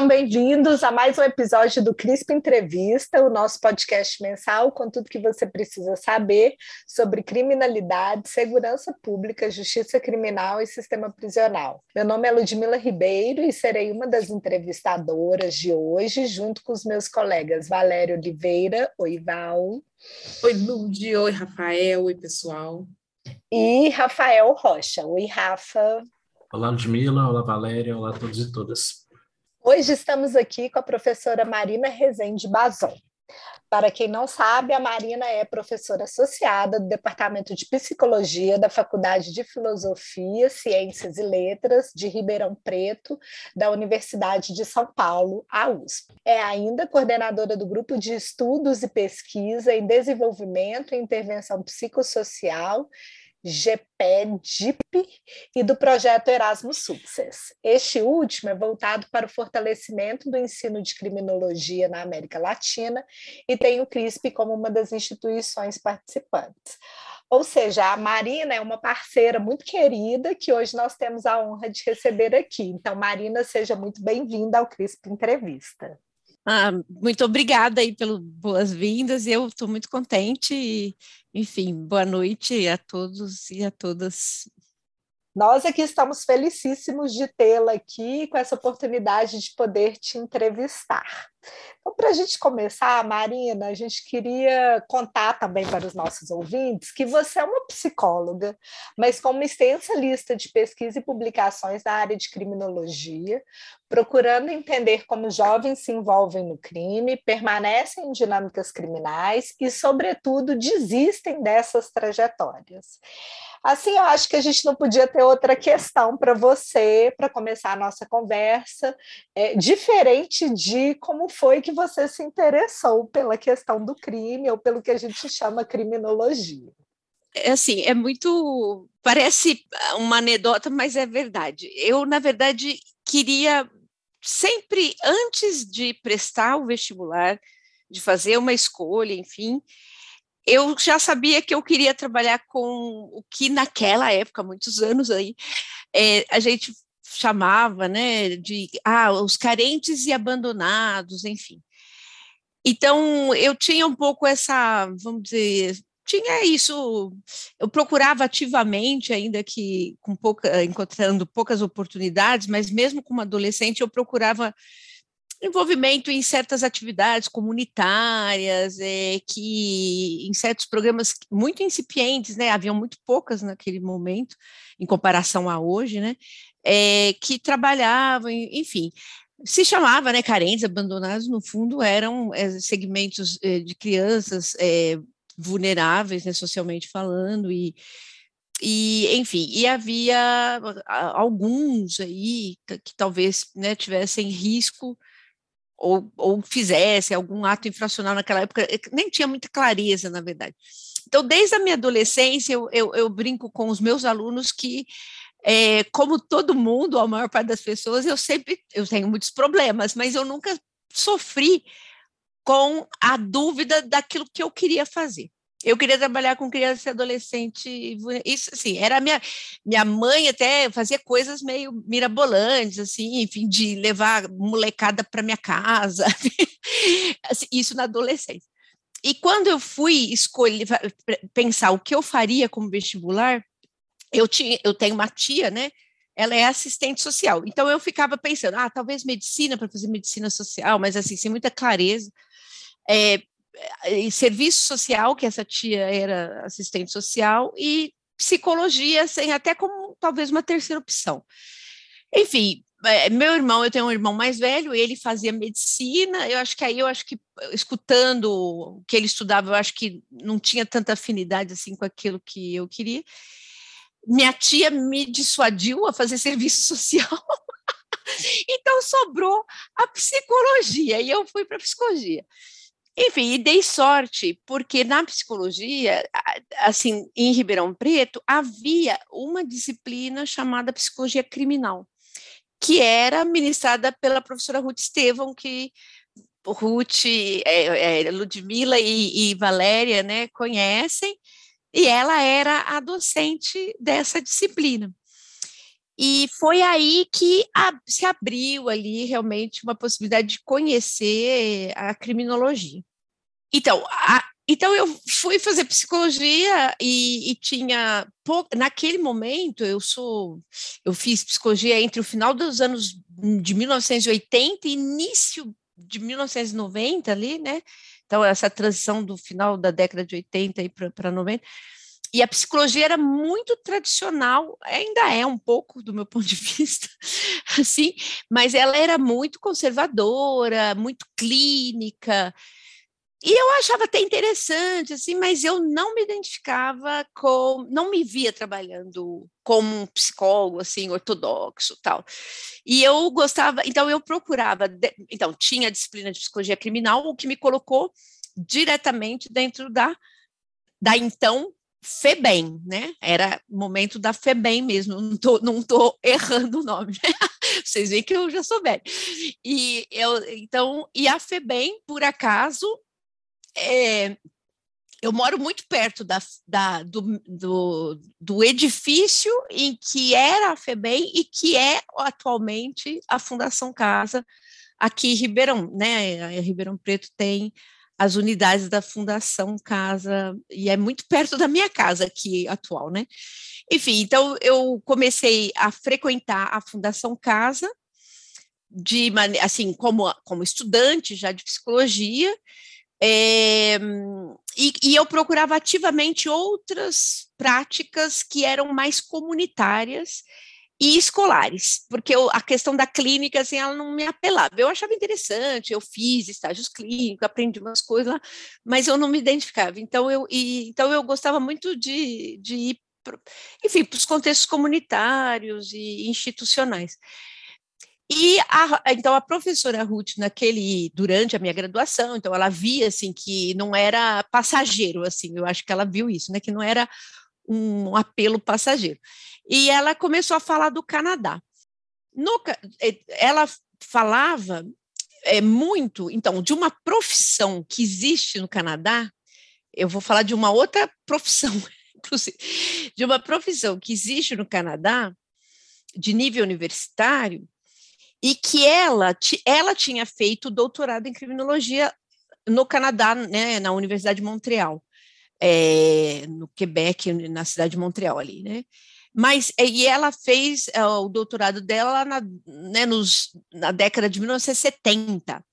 Sejam bem-vindos a mais um episódio do CRISP Entrevista, o nosso podcast mensal com tudo que você precisa saber sobre criminalidade, segurança pública, justiça criminal e sistema prisional. Meu nome é Ludmila Ribeiro e serei uma das entrevistadoras de hoje, junto com os meus colegas Valério Oliveira, oi Val. Oi Lud, oi Rafael, oi pessoal. E Rafael Rocha, oi Rafa. Olá Ludmila, olá Valéria, olá a todos e todas. Hoje estamos aqui com a professora Marina Rezende Bazon. Para quem não sabe, a Marina é professora associada do Departamento de Psicologia da Faculdade de Filosofia, Ciências e Letras de Ribeirão Preto, da Universidade de São Paulo, a USP. É ainda coordenadora do Grupo de Estudos e Pesquisa em Desenvolvimento e Intervenção Psicossocial GPEDIP e do projeto Erasmus Success. Este último é voltado para o fortalecimento do ensino de criminologia na América Latina e tem o CRISP como uma das instituições participantes. Ou seja, a Marina é uma parceira muito querida que hoje nós temos a honra de receber aqui. Então, Marina, seja muito bem-vinda ao CRISP Entrevista. Ah, muito obrigada aí pelas boas-vindas, eu estou muito contente e, enfim, boa noite a todos e a todas. Nós aqui estamos felicíssimos de tê-la aqui com essa oportunidade de poder te entrevistar. Então, para a gente começar, Marina, a gente queria contar também para os nossos ouvintes que você é uma psicóloga, mas com uma extensa lista de pesquisa e publicações na área de criminologia, procurando entender como jovens se envolvem no crime, permanecem em dinâmicas criminais e, sobretudo, desistem dessas trajetórias. Assim, eu acho que a gente não podia ter outra questão para você, para começar a nossa conversa, é, diferente de como foi que você se interessou pela questão do crime ou pelo que a gente chama criminologia. É assim, é muito. Parece uma anedota, mas é verdade. Eu, na verdade, queria sempre, antes de prestar o vestibular, de fazer uma escolha, enfim, eu já sabia que eu queria trabalhar com o que naquela época, muitos anos aí, é, a gente chamava, né, de ah, os carentes e abandonados, enfim. Então, eu tinha um pouco essa, vamos dizer, tinha isso, eu procurava ativamente, ainda que com pouca, encontrando poucas oportunidades, mas mesmo como adolescente, eu procurava envolvimento em certas atividades comunitárias, é, que em certos programas muito incipientes, né, haviam muito poucas naquele momento, em comparação a hoje, né, é, que trabalhavam, enfim, se chamava, né, carentes, abandonados, no fundo eram é, segmentos é, de crianças vulneráveis, né, socialmente falando, e, e, enfim, e havia alguns aí que, talvez né, tivessem risco ou, ou fizesse algum ato infracional naquela época, nem tinha muita clareza, na verdade. Então, desde a minha adolescência, eu, eu, eu brinco com os meus alunos que, é, como todo mundo, a maior parte das pessoas, eu sempre, eu tenho muitos problemas, mas eu nunca sofri com a dúvida daquilo que eu queria fazer. Eu queria trabalhar com criança e adolescente. Isso, assim, era minha minha mãe até fazia coisas meio mirabolantes, assim, enfim, de levar molecada para minha casa. assim, isso na adolescência. E quando eu fui escolher pensar o que eu faria como vestibular, eu tinha, eu tenho uma tia, né? Ela é assistente social. Então eu ficava pensando, ah, talvez medicina para fazer medicina social, mas assim, sem muita clareza. É, serviço social, que essa tia era assistente social, e psicologia, assim, até como talvez uma terceira opção. Enfim, é, meu irmão, eu tenho um irmão mais velho, ele fazia medicina, eu acho que aí, eu acho que escutando o que ele estudava, eu acho que não tinha tanta afinidade assim com aquilo que eu queria. Minha tia me dissuadiu a fazer serviço social, então sobrou a psicologia, e eu fui para psicologia. Enfim, e dei sorte, porque na psicologia, assim, em Ribeirão Preto, havia uma disciplina chamada psicologia criminal, que era ministrada pela professora Ruth Estevão, que Ruth, é, é, Ludmila e, e Valéria, né, conhecem, e ela era a docente dessa disciplina. E foi aí que a, se abriu ali realmente uma possibilidade de conhecer a criminologia. Então, a, então eu fui fazer psicologia e, e tinha naquele momento eu sou eu fiz psicologia entre o final dos anos de 1980 e início de 1990 ali, né? Então essa transição do final da década de 80 para 90 e a psicologia era muito tradicional, ainda é um pouco do meu ponto de vista, assim, mas ela era muito conservadora, muito clínica, e eu achava até interessante, assim, mas eu não me identificava com, não me via trabalhando como um psicólogo, assim, ortodoxo, tal. E eu gostava, então eu procurava, então tinha a disciplina de psicologia criminal, o que me colocou diretamente dentro da, da então FEBEM, né? Era momento da FEBEM mesmo, não tô, não tô errando o nome, né? Vocês veem que eu já sou. E eu, então, e a FEBEM, por acaso, é, eu moro muito perto da, da, do, do, do, edifício em que era a FEBEM e que é atualmente a Fundação Casa aqui em Ribeirão, né? A Ribeirão Preto tem as unidades da Fundação Casa e é muito perto da minha casa aqui atual, né? Enfim, então eu comecei a frequentar a Fundação Casa de assim como como estudante já de psicologia é, e, e, eu procurava ativamente outras práticas que eram mais comunitárias e escolares, porque eu, a questão da clínica, assim, ela não me apelava. Eu achava interessante, eu fiz estágios clínicos, aprendi umas coisas lá, mas eu não me identificava. Então, eu, e, então eu gostava muito de, de ir, pro, enfim, para os contextos comunitários e institucionais. E a, então a professora Ruth naquele durante a minha graduação, então ela via assim que não era passageiro assim, eu acho que ela viu isso, né, que não era um apelo passageiro. E ela começou a falar do Canadá. No, ela falava é, muito, então, de uma profissão que existe no Canadá. Eu vou falar de uma outra profissão, de uma profissão que existe no Canadá de nível universitário e que ela, ela tinha feito doutorado em criminologia no Canadá, né, na Universidade de Montreal, é, no Quebec, na cidade de Montreal ali, né? Mas e ela fez é, o doutorado dela na, né, nos, na década de 1970.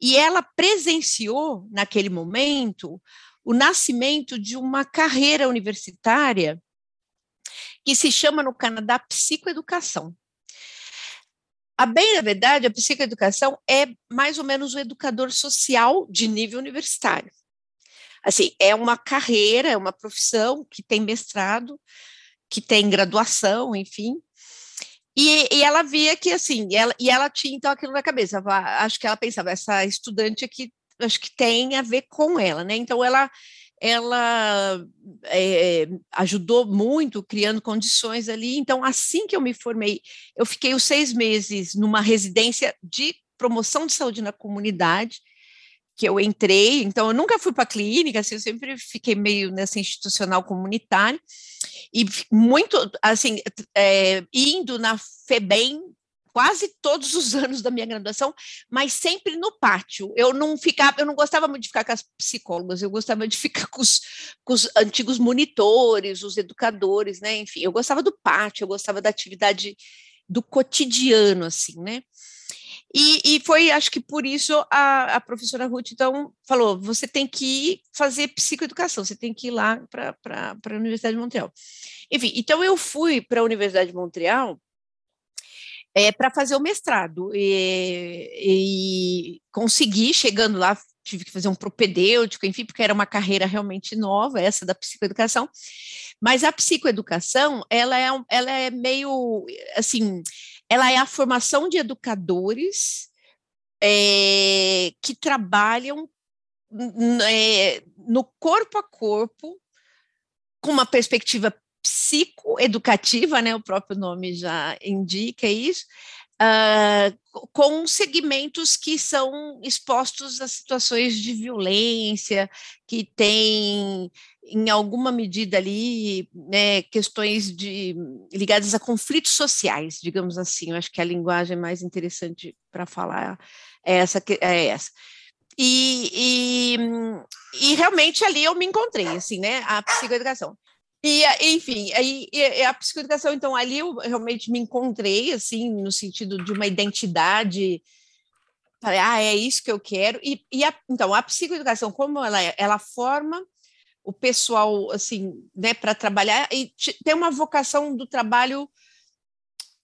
E ela presenciou, naquele momento, o nascimento de uma carreira universitária que se chama no Canadá psicoeducação. A bem da verdade, a psicoeducação é mais ou menos o educador social de nível universitário. Assim, é uma carreira, é uma profissão que tem mestrado, que tem graduação, enfim. E, e ela via que, assim, ela, e ela tinha então aquilo na cabeça. Acho que ela pensava, essa estudante aqui, acho que tem a ver com ela, né? Então, ela ela é, ajudou muito criando condições ali. Então, assim que eu me formei, eu fiquei os seis meses numa residência de promoção de saúde na comunidade, que eu entrei. Então, eu nunca fui para clínica, assim, eu sempre fiquei meio nessa institucional comunitária e muito, assim, é, indo na FEBEM quase todos os anos da minha graduação, mas sempre no pátio. Eu não ficava, eu não gostava muito de ficar com as psicólogas, eu gostava de ficar com os, com os antigos monitores, os educadores, né? Enfim, eu gostava do pátio, eu gostava da atividade do cotidiano, assim, né? E, e, foi, acho que por isso a, a, professora Ruth, então, falou: você tem que fazer psicoeducação, você tem que ir lá para a Universidade de Montreal. Enfim, então eu fui para a Universidade de Montreal é, para fazer o mestrado. E, e, consegui, chegando lá, tive que fazer um propedêutico, enfim, porque era uma carreira realmente nova, essa da psicoeducação. Mas a psicoeducação, ela é, ela é meio, assim, ela é a formação de educadores é, que trabalham é, no corpo a corpo, com uma perspectiva psicoeducativa, né, o próprio nome já indica isso, uh, com segmentos que são expostos a situações de violência, que têm, em alguma medida ali, né, questões de, ligadas a conflitos sociais, digamos assim. Eu acho que a linguagem mais interessante para falar é essa. É essa. E, e, e, realmente ali eu me encontrei, assim, né, a psicoeducação. E, enfim, aí, a psicoeducação, então, ali eu realmente me encontrei, assim, no sentido de uma identidade, falei, ah, é isso que eu quero, e, e a, então, a psicoeducação, como ela é, ela forma o pessoal, assim, né, para trabalhar, e tem uma vocação do trabalho,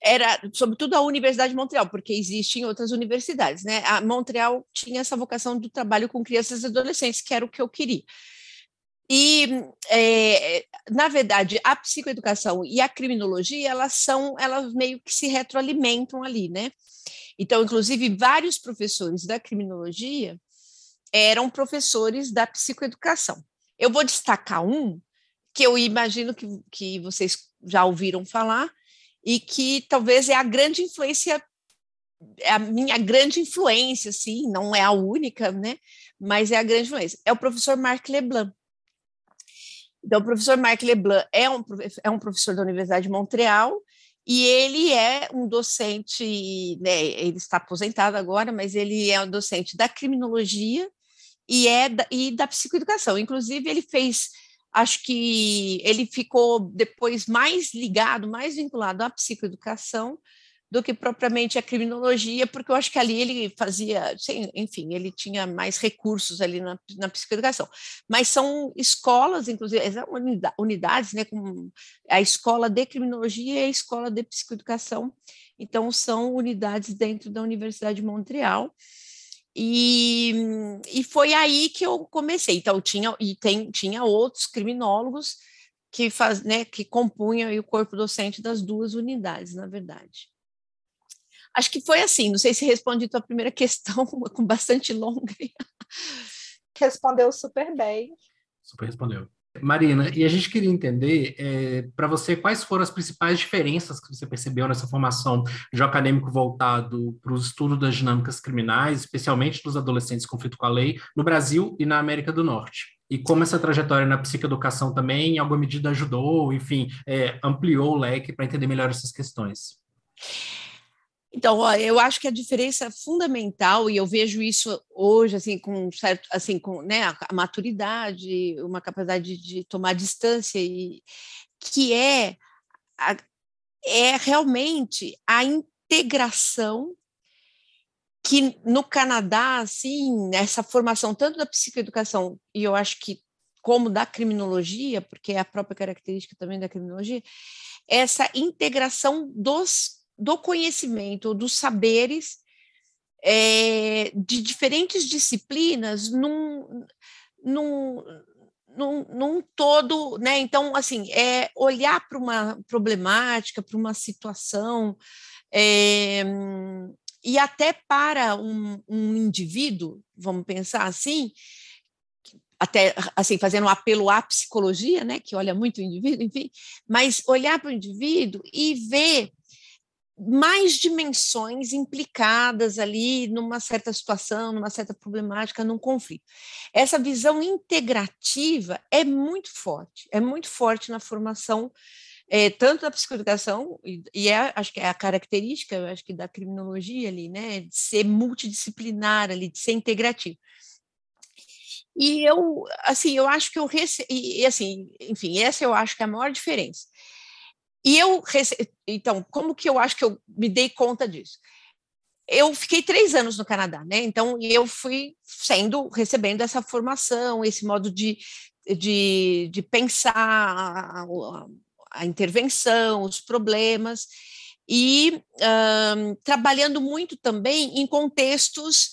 era, sobretudo, a Universidade de Montreal, porque existem outras universidades, né, a Montreal tinha essa vocação do trabalho com crianças e adolescentes, que era o que eu queria. E, é, na verdade, a psicoeducação e a criminologia, elas são, elas meio que se retroalimentam ali, né? Então, inclusive, vários professores da criminologia eram professores da psicoeducação. Eu vou destacar um que eu imagino que, que vocês já ouviram falar e que talvez é a grande influência, é a minha grande influência, sim, não é a única, né? Mas é a grande influência. É o professor Marc Leblanc. Então, o professor Marc Leblanc é um, é um professor da Universidade de Montreal e ele é um docente, né, ele está aposentado agora, mas ele é um docente da criminologia e, é da, e da psicoeducação. Inclusive, ele fez, acho que ele ficou depois mais ligado, mais vinculado à psicoeducação, do que propriamente a criminologia, porque eu acho que ali ele fazia, enfim, ele tinha mais recursos ali na, na psicoeducação. Mas são escolas, inclusive, unidades, né, como a escola de criminologia e a escola de psicoeducação. Então, são unidades dentro da Universidade de Montreal. E, e foi aí que eu comecei. Então, tinha, e tem, tinha outros criminólogos que, faz, né, que compunham o corpo docente das duas unidades, na verdade. Acho que foi assim, não sei se respondi tua primeira questão com bastante longa. Respondeu super bem. Super respondeu. Marina, e a gente queria entender, é, para você, quais foram as principais diferenças que você percebeu nessa formação de um acadêmico voltado para o estudo das dinâmicas criminais, especialmente dos adolescentes em conflito com a lei, no Brasil e na América do Norte? E como essa trajetória na psicoeducação também, em alguma medida, ajudou, enfim, é, ampliou o leque para entender melhor essas questões? Então, eu acho que a diferença fundamental, e eu vejo isso hoje, assim, com certo, assim, com né, a maturidade, uma capacidade de tomar distância, e, que é, a, é realmente a integração que no Canadá, assim, essa formação tanto da psicoeducação, e eu acho que como da criminologia, porque é a própria característica também da criminologia, essa integração dos do conhecimento, dos saberes é, de diferentes disciplinas num, num, num, num, todo, né? Então, assim, é olhar para uma problemática, para uma situação, é, e até para um, um, indivíduo, vamos pensar assim, até assim fazendo um apelo à psicologia, né, que olha muito o indivíduo, enfim, mas olhar para o indivíduo e ver mais dimensões implicadas ali numa certa situação, numa certa problemática, num conflito. Essa visão integrativa é muito forte, é muito forte na formação é, tanto da psicoeducação, e, e é, acho que é a característica, acho que da criminologia ali, né, de ser multidisciplinar ali, de ser integrativo. E eu, assim, eu acho que eu rece... e, assim, enfim, essa eu acho que é a maior diferença. E eu, então, como que eu acho que eu me dei conta disso? Eu fiquei três anos no Canadá, né? Então, eu fui sendo, recebendo essa formação, esse modo de, de, de pensar a, a intervenção, os problemas, e um, trabalhando muito também em contextos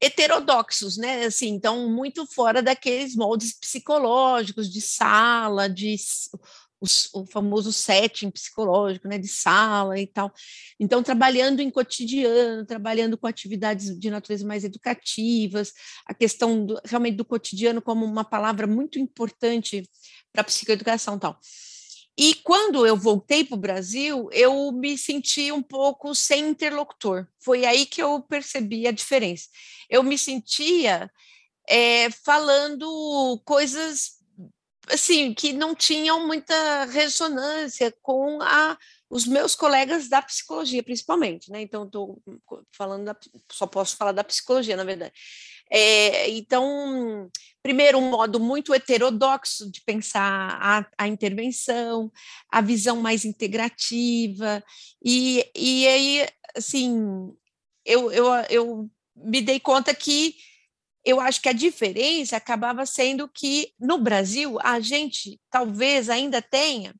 heterodoxos, né? Assim, então muito fora daqueles moldes psicológicos de sala, de o, o famoso setting psicológico, né, de sala e tal. Então, trabalhando em cotidiano, trabalhando com atividades de natureza mais educativas, a questão do, realmente do cotidiano como uma palavra muito importante para a psicoeducação tal. E quando eu voltei para o Brasil, eu me senti um pouco sem interlocutor. Foi aí que eu percebi a diferença. Eu me sentia é, falando coisas assim que não tinham muita ressonância com a, os meus colegas da psicologia, principalmente, né? Então, estou falando, da, só posso falar da psicologia, na verdade. É, então, primeiro, um modo muito heterodoxo de pensar a, a intervenção, a visão mais integrativa, e, e aí, assim, eu, eu, eu me dei conta que eu acho que a diferença acabava sendo que no Brasil a gente talvez ainda tenha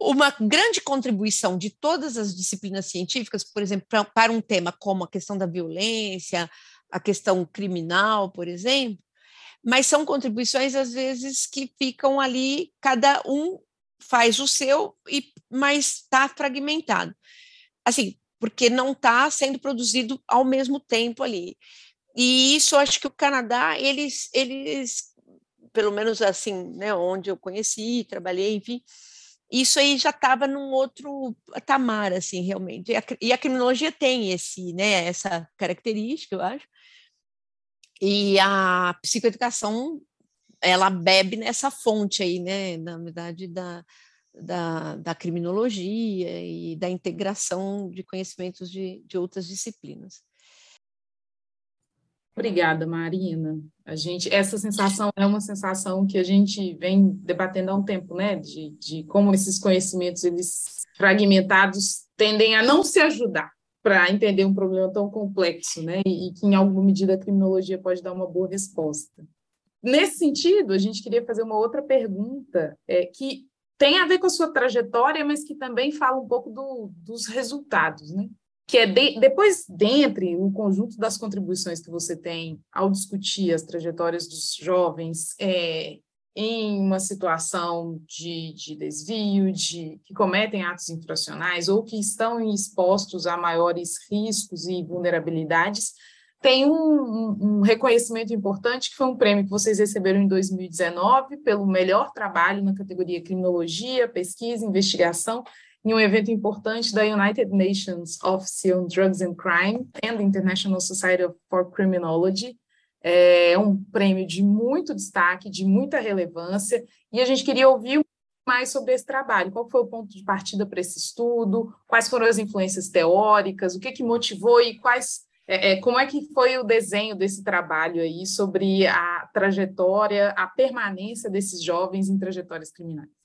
uma grande contribuição de todas as disciplinas científicas, por exemplo, para um tema como a questão da violência, a questão criminal, por exemplo, mas são contribuições às vezes que ficam ali, cada um faz o seu, e mas está fragmentado. Assim, porque não está sendo produzido ao mesmo tempo ali. E isso, acho que o Canadá, eles, eles pelo menos assim, né, onde eu conheci, trabalhei, enfim, isso aí já estava num outro patamar, assim, realmente. E a, e a, criminologia tem esse, né, essa característica, eu acho. E a psicoeducação, ela bebe nessa fonte aí, né, na verdade, da, da, da criminologia e da integração de conhecimentos de, de outras disciplinas. Obrigada, Marina. A gente, essa sensação é uma sensação que a gente vem debatendo há um tempo, né? De, de como esses conhecimentos eles fragmentados tendem a não se ajudar para entender um problema tão complexo, né? E, e que em alguma medida a criminologia pode dar uma boa resposta. Nesse sentido, a gente queria fazer uma outra pergunta é, que tem a ver com a sua trajetória, mas que também fala um pouco do, dos resultados, né? Que é de, depois, dentre o conjunto das contribuições que você tem ao discutir as trajetórias dos jovens é, em uma situação de, de desvio, de que cometem atos infracionais ou que estão expostos a maiores riscos e vulnerabilidades, tem um, um, um, reconhecimento importante, que foi um prêmio que vocês receberam em 2019 pelo melhor trabalho na categoria criminologia, pesquisa, investigação em um evento importante da United Nations Office on Drugs and Crime and International Society for Criminology. É um prêmio de muito destaque, de muita relevância, e a gente queria ouvir mais sobre esse trabalho. Qual foi o ponto de partida para esse estudo? Quais foram as influências teóricas? O que, que motivou e quais é, é, como é que foi o desenho desse trabalho aí sobre a trajetória, a permanência desses jovens em trajetórias criminais?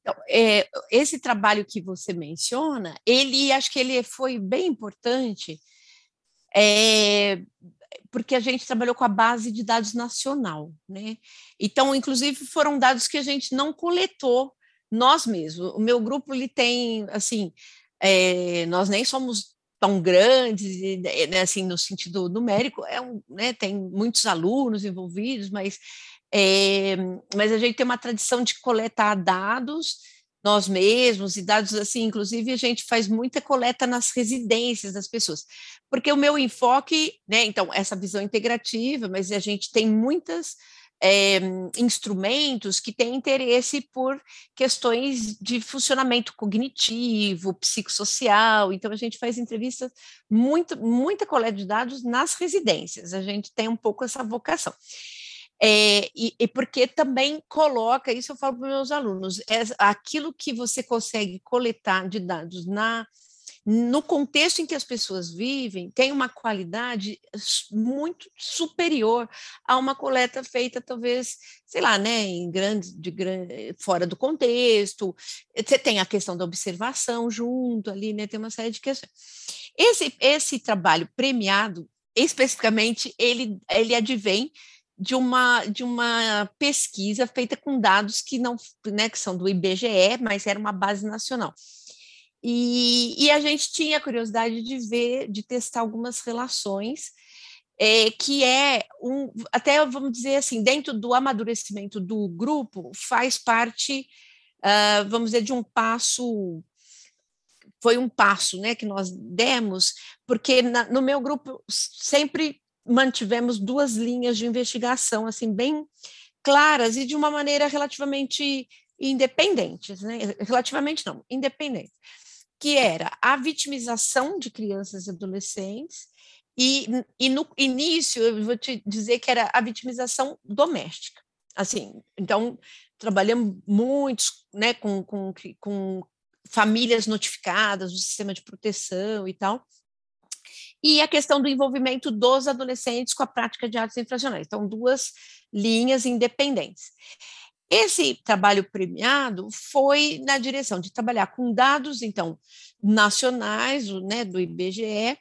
Então, é, esse trabalho que você menciona, ele acho que ele foi bem importante, é, porque a gente trabalhou com a base de dados nacional, né? Então, inclusive, foram dados que a gente não coletou nós mesmos. O meu grupo ele tem, assim, é, nós nem somos tão grandes, né, assim, no sentido numérico, é um, né, tem muitos alunos envolvidos, mas é, mas a gente tem uma tradição de coletar dados nós mesmos e dados assim, inclusive a gente faz muita coleta nas residências das pessoas, porque o meu enfoque, né, então essa visão integrativa, mas a gente tem muitos é, eh, instrumentos que têm interesse por questões de funcionamento cognitivo, psicossocial, então a gente faz entrevistas, muito, muita coleta de dados nas residências, a gente tem um pouco essa vocação. É, e, e, porque também coloca, isso eu falo para os meus alunos, é aquilo que você consegue coletar de dados na no contexto em que as pessoas vivem, tem uma qualidade muito superior a uma coleta feita, talvez, sei lá, né, em grandes, de grande, fora do contexto. Você tem a questão da observação junto ali, né, tem uma série de questões. Esse, esse trabalho premiado, especificamente, ele, ele advém de uma, de uma pesquisa feita com dados que não né, que são do IBGE, mas era uma base nacional. E, e a gente tinha curiosidade de ver, de testar algumas relações, é, que é um, até vamos dizer assim, dentro do amadurecimento do grupo, faz parte, uh, vamos dizer, de um passo foi um passo né, que nós demos, porque na, no meu grupo sempre mantivemos duas linhas de investigação assim bem claras e de uma maneira relativamente independentes, né? relativamente não, independentes, que era a vitimização de crianças e adolescentes, e, e no início, eu vou te dizer que era a vitimização doméstica. Assim, então, trabalhamos muito né, com, com, com famílias notificadas do sistema de proteção e tal, e a questão do envolvimento dos adolescentes com a prática de artes infracionais. Então, duas linhas independentes. Esse trabalho premiado foi na direção de trabalhar com dados, então, nacionais, né, do IBGE,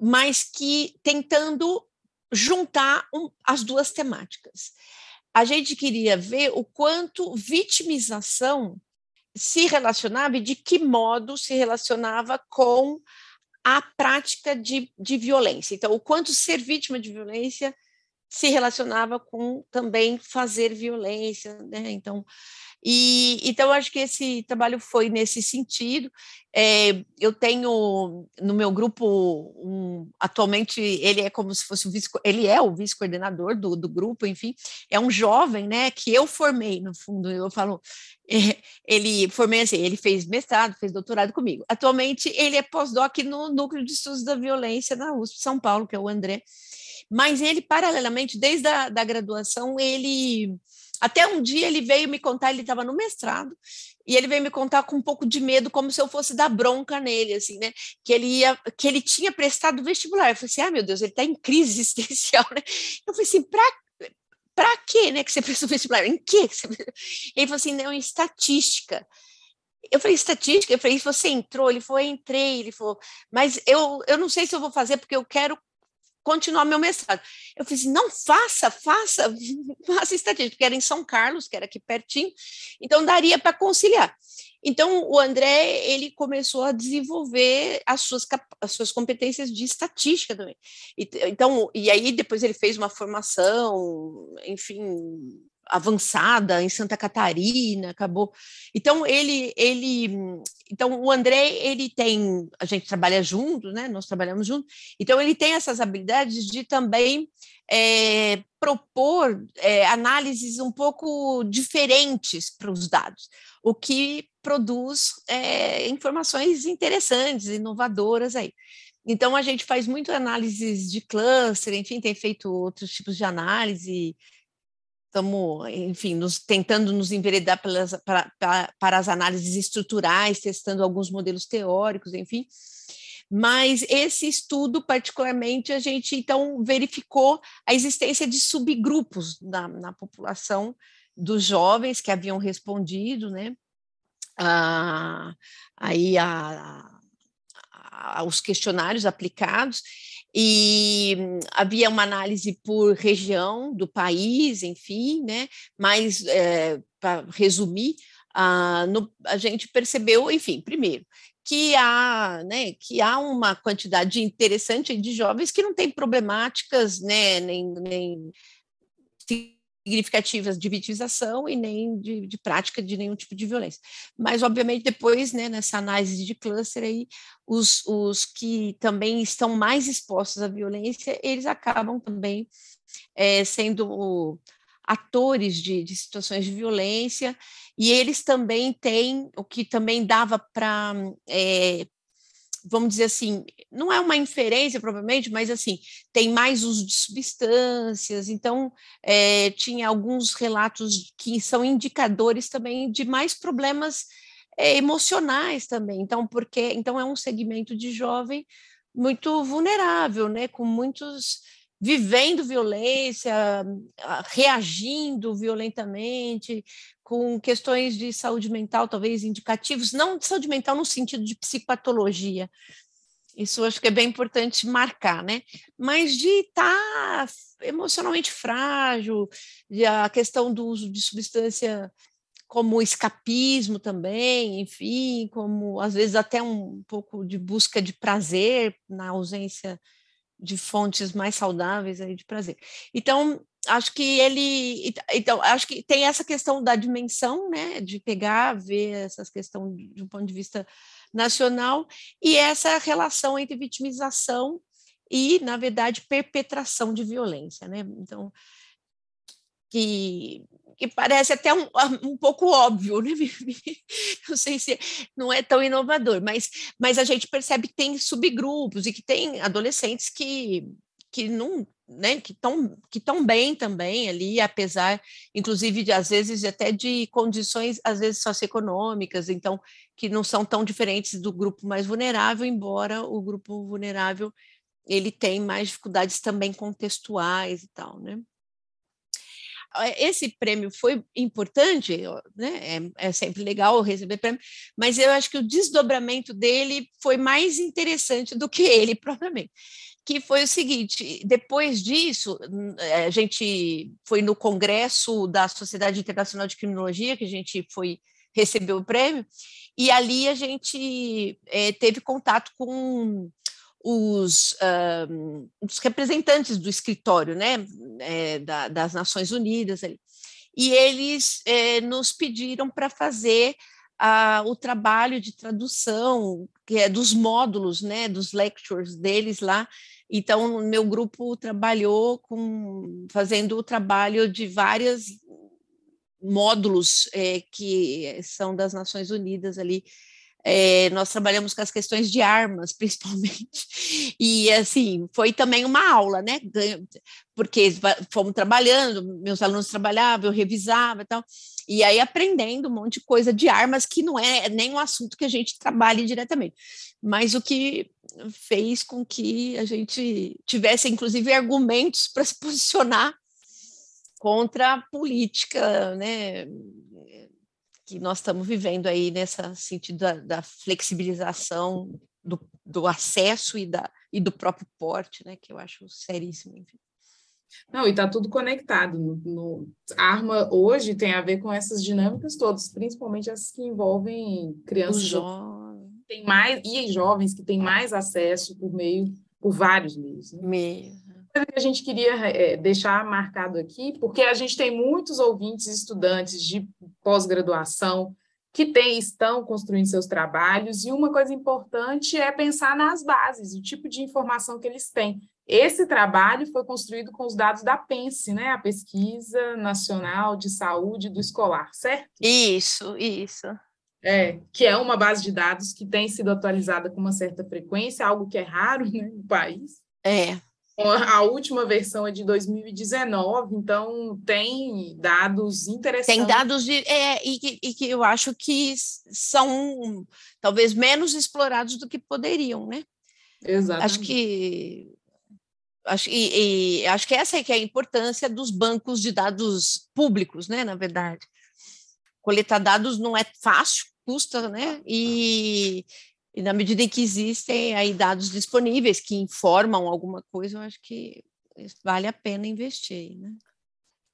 mas que tentando juntar um, as duas temáticas. A gente queria ver o quanto vitimização se relacionava e de que modo se relacionava com a prática de, de violência. Então, o quanto ser vítima de violência se relacionava com também fazer violência, né? Então, e então acho que esse trabalho foi nesse sentido. É, eu tenho no meu grupo um, atualmente ele é como se fosse o vice, ele é o vice-coordenador do, do grupo, enfim, é um jovem, né? Que eu formei no fundo. Eu falo, é, ele formei assim, ele fez mestrado, fez doutorado comigo. Atualmente ele é pós-doc no núcleo de estudos da violência na USP São Paulo, que é o André. Mas ele, paralelamente, desde a da graduação, ele até um dia ele veio me contar, ele estava no mestrado, e ele veio me contar com um pouco de medo, como se eu fosse dar bronca nele, assim, né? Que ele ia, que ele tinha prestado vestibular. Eu falei assim, ah, meu Deus, ele está em crise existencial, né? Eu falei assim, para para quê, né, que você prestou vestibular? Em quê? Ele falou assim, não, em estatística. Eu falei, estatística? Eu falei, você entrou? Ele falou, entrei. Ele falou, mas eu, eu não sei se eu vou fazer, porque eu quero continuar meu mestrado. Eu fiz, não, faça, faça, faça estatística, porque era em São Carlos, que era aqui pertinho, então daria para conciliar. Então, o André, ele começou a desenvolver as suas, as suas competências de estatística também. Então, e aí depois ele fez uma formação, enfim, avançada em Santa Catarina, acabou. Então ele ele então o André ele tem a gente trabalha junto, né? Nós trabalhamos junto. Então ele tem essas habilidades de também é, propor é, análises um pouco diferentes para os dados, o que produz é, informações interessantes, inovadoras aí. Então a gente faz muito análises de cluster, enfim, tem feito outros tipos de análise estamos, enfim, nos, tentando nos enveredar pelas, para, para, para as análises estruturais, testando alguns modelos teóricos, enfim. Mas esse estudo, particularmente, a gente então verificou a existência de subgrupos na, na população dos jovens que haviam respondido, né? Ah, aí a, a, os questionários aplicados e havia uma análise por região do país, enfim, né? Mas é, para resumir, a, no, a gente percebeu, enfim, primeiro que há, né, que há uma quantidade interessante de jovens que não têm problemáticas, né, nem, nem significativas de vitimização e nem de, de, prática de nenhum tipo de violência. Mas, obviamente, depois, né, nessa análise de cluster, aí, os, os que também estão mais expostos à violência, eles acabam também é, sendo atores de, de, situações de violência, e eles também têm, o que também dava para é, vamos dizer assim, não é uma inferência provavelmente, mas assim, tem mais uso de substâncias, então é, tinha alguns relatos que são indicadores também de mais problemas é, emocionais também, então, porque então é um segmento de jovem muito vulnerável, né, com muitos vivendo violência, reagindo violentamente, com questões de saúde mental, talvez indicativos, não de saúde mental no sentido de psicopatologia. Isso acho que é bem importante marcar, né? Mas de estar tá emocionalmente frágil, a questão do uso de substância como escapismo também, enfim, como às vezes até um pouco de busca de prazer na ausência de fontes mais saudáveis aí de prazer. Então, acho que ele então acho que tem essa questão da dimensão né de pegar ver essa questão de um ponto de vista nacional e essa relação entre vitimização e na verdade perpetração de violência né então que que parece até um, um pouco óbvio, né? Não sei se não é tão inovador, mas, mas a gente percebe que tem subgrupos e que tem adolescentes que, que não né, que estão que tão bem também ali, apesar, inclusive, de, às vezes, até de condições, às vezes, socioeconômicas, então, que não são tão diferentes do grupo mais vulnerável, embora o grupo vulnerável ele tem mais dificuldades também contextuais e tal, né? Esse prêmio foi importante, né? É, é sempre legal receber prêmio, mas eu acho que o desdobramento dele foi mais interessante do que ele propriamente que foi o seguinte: depois disso, eh, a gente foi no congresso da Sociedade Internacional de Criminologia, que a gente foi receber o prêmio, e ali a gente é, teve contato com os, um, os, representantes do escritório né, é, da, das Nações Unidas ali. E eles é, nos pediram para fazer a, o trabalho de tradução que é dos módulos, né, dos lectures deles lá, então, meu grupo trabalhou com fazendo o trabalho de vários módulos é, que são das Nações Unidas ali. É, nós trabalhamos com as questões de armas, principalmente, e assim foi também uma aula, né? Porque fomos trabalhando, meus alunos trabalhavam, eu revisava e tal, e aí aprendendo um monte de coisa de armas que não é nem um assunto que a gente trabalhe diretamente, mas o que fez com que a gente tivesse, inclusive, argumentos para se posicionar contra a política, né, que nós estamos vivendo aí nessa sentido da, da flexibilização do, do, acesso e, da, e do próprio porte, né, que eu acho seríssimo. Enfim. Não, e está tudo conectado. No, no, a arma hoje tem a ver com essas dinâmicas todas, principalmente as que envolvem crianças tem mais e jovens que têm mais acesso por meio por vários meios. Né? Meio. A gente queria é, deixar marcado aqui, porque a gente tem muitos ouvintes estudantes de pós-graduação que tem, estão construindo seus trabalhos, e uma coisa importante é pensar nas bases, o tipo de informação que eles têm. Esse trabalho foi construído com os dados da PENSE, né? a Pesquisa Nacional de Saúde do Escolar, certo? Isso, isso. É, que é uma base de dados que tem sido atualizada com uma certa frequência, algo que é raro né, no país. É. A última versão é de 2019, então tem dados interessantes. Tem dados de, é, e, que, e que eu acho que são talvez menos explorados do que poderiam, né? Exato. Acho que acho, e, e, acho que essa é que é a importância dos bancos de dados públicos, né? Na verdade coletar dados não é fácil, custa, né? E, e na medida em que existem aí dados disponíveis que informam alguma coisa, eu acho que vale a pena investir, né?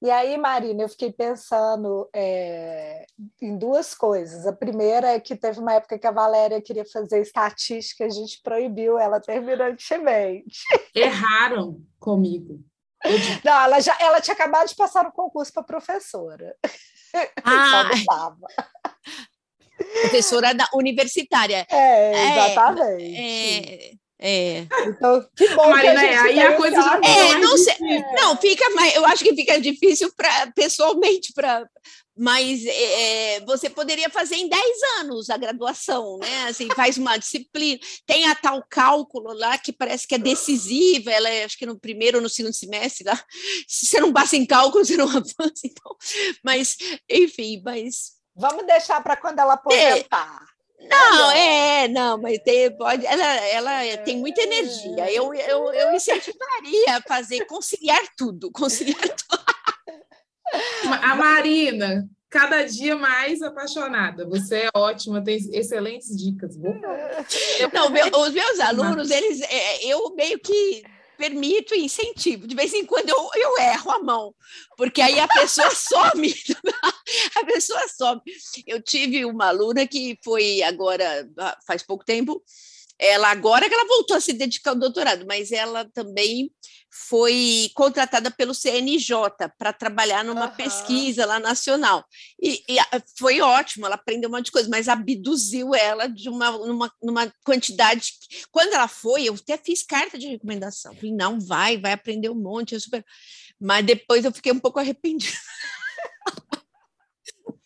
E aí, Marina, eu fiquei pensando é, em duas coisas. A primeira é que teve uma época que a Valéria queria fazer estatística, a gente proibiu ela terminantemente. Erraram comigo. Não, ela, já, ela tinha acabado de passar no concurso para professora. Ah, professora da universitária. É, exatamente. É, é. Então, que bom Marina, que a gente é, aí a coisa já é, não, sei, não, fica mais, eu acho que fica difícil para pessoalmente para mas é, você poderia fazer em 10 anos a graduação, né? Assim, faz uma disciplina, tem a tal cálculo lá que parece que é decisiva, ela é, acho que no primeiro ou no segundo semestre lá, se você não passa em cálculo, você não avança, então, mas, enfim, mas... Vamos deixar para quando ela aposentar. É, não, é, não, mas tem, pode, ela, ela tem muita energia. Eu, eu, eu incentivaria a fazer, conciliar tudo, conciliar tudo. A Marina, cada dia mais apaixonada. Você é ótima, tem excelentes dicas. Não, meu, os meus alunos, eles, é, eu meio que permito e incentivo. De vez em quando eu, eu erro a mão, porque aí a pessoa some. a pessoa some. Eu tive uma aluna que foi agora, faz pouco tempo, ela agora que ela voltou a se dedicar ao doutorado, mas ela também foi contratada pelo CNJ para trabalhar numa uhum. pesquisa lá nacional. E, e, foi ótimo, ela aprendeu um monte de coisa, mas abduziu ela de uma, numa, numa quantidade. Quando ela foi, eu até fiz carta de recomendação. Falei, não, vai, vai aprender um monte, super. Mas depois eu fiquei um pouco arrependida.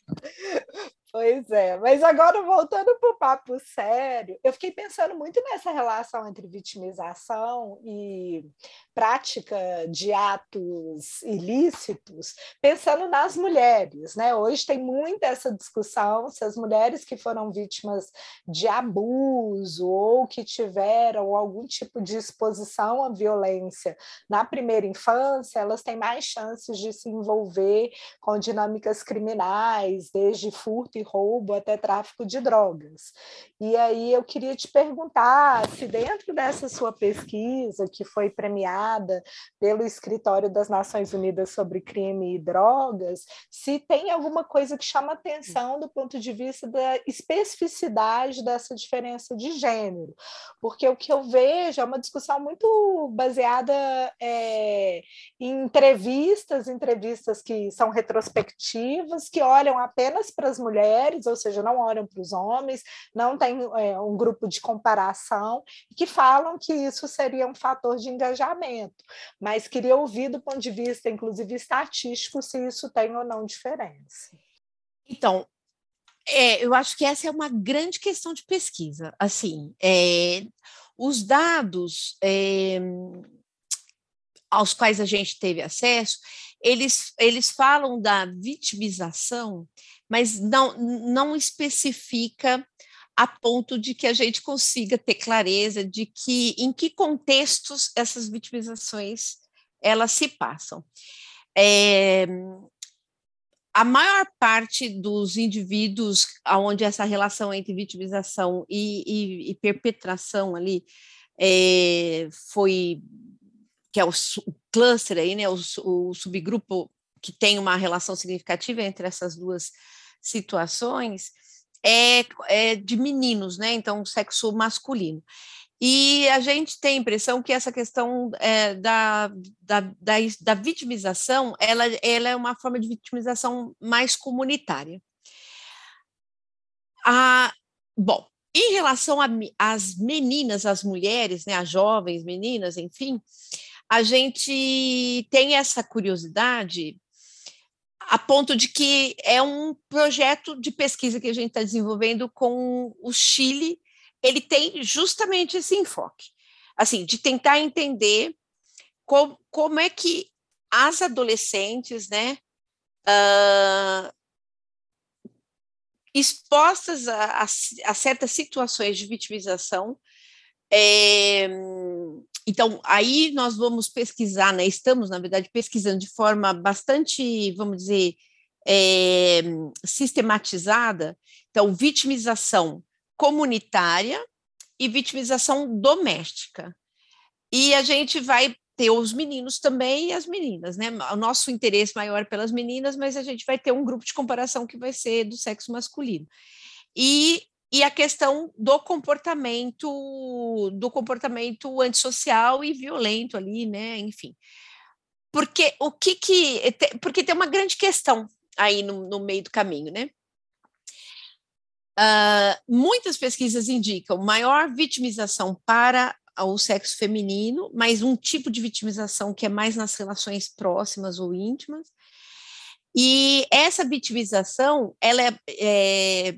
Pois é, mas agora voltando para o papo sério, eu fiquei pensando muito nessa relação entre vitimização e prática de atos ilícitos, pensando nas mulheres, né? Hoje tem muita essa discussão se as mulheres que foram vítimas de abuso ou que tiveram algum tipo de exposição à violência na primeira infância, elas têm mais chances de se envolver com dinâmicas criminais, desde furto e roubo até tráfico de drogas. E aí eu queria te perguntar se dentro dessa sua pesquisa, que foi premiada pelo Escritório das Nações Unidas sobre Crime e Drogas, se tem alguma coisa que chama atenção do ponto de vista da especificidade dessa diferença de gênero, porque o que eu vejo é uma discussão muito baseada é, em entrevistas, entrevistas que são retrospectivas, que olham apenas para as mulheres, ou seja, não olham para os homens, não tem é, um grupo de comparação, que falam que isso seria um fator de engajamento, mas queria ouvir do ponto de vista, inclusive estatístico, se isso tem ou não diferença. Então, é, eu acho que essa é uma grande questão de pesquisa. Assim, é, os dados é, aos quais a gente teve acesso, eles, eles falam da vitimização, mas não, não especifica a ponto de que a gente consiga ter clareza de que em que contextos essas vitimizações elas se passam. É, a maior parte dos indivíduos onde essa relação entre vitimização e, e, e perpetração ali é, foi que é o, o cluster aí, né, o, o, subgrupo que tem uma relação significativa entre essas duas situações, é, é de meninos, né? Então, sexo masculino. E a gente tem a impressão que essa questão é, da, da, da, da, vitimização, ela, ela é uma forma de vitimização mais comunitária. Ah, bom, em relação às meninas, às mulheres, né, as jovens meninas, enfim, a gente tem essa curiosidade a ponto de que é um projeto de pesquisa que a gente está desenvolvendo com o Chile, ele tem justamente esse enfoque, assim, de tentar entender como, como é que as adolescentes, né, uh, expostas a, a, a, certas situações de vitimização, é, então, aí nós vamos pesquisar, né? Estamos, na verdade, pesquisando de forma bastante, vamos dizer, é, sistematizada. Então, vitimização comunitária e vitimização doméstica. E a gente vai ter os meninos também e as meninas, né? O nosso interesse maior pelas meninas, mas a gente vai ter um grupo de comparação que vai ser do sexo masculino. E e a questão do comportamento do comportamento antissocial e violento ali, né? Enfim, porque o que que porque tem uma grande questão aí no, no meio do caminho, né? Uh, muitas pesquisas indicam maior vitimização para o sexo feminino, mas um tipo de vitimização que é mais nas relações próximas ou íntimas. E essa vitimização, ela é, é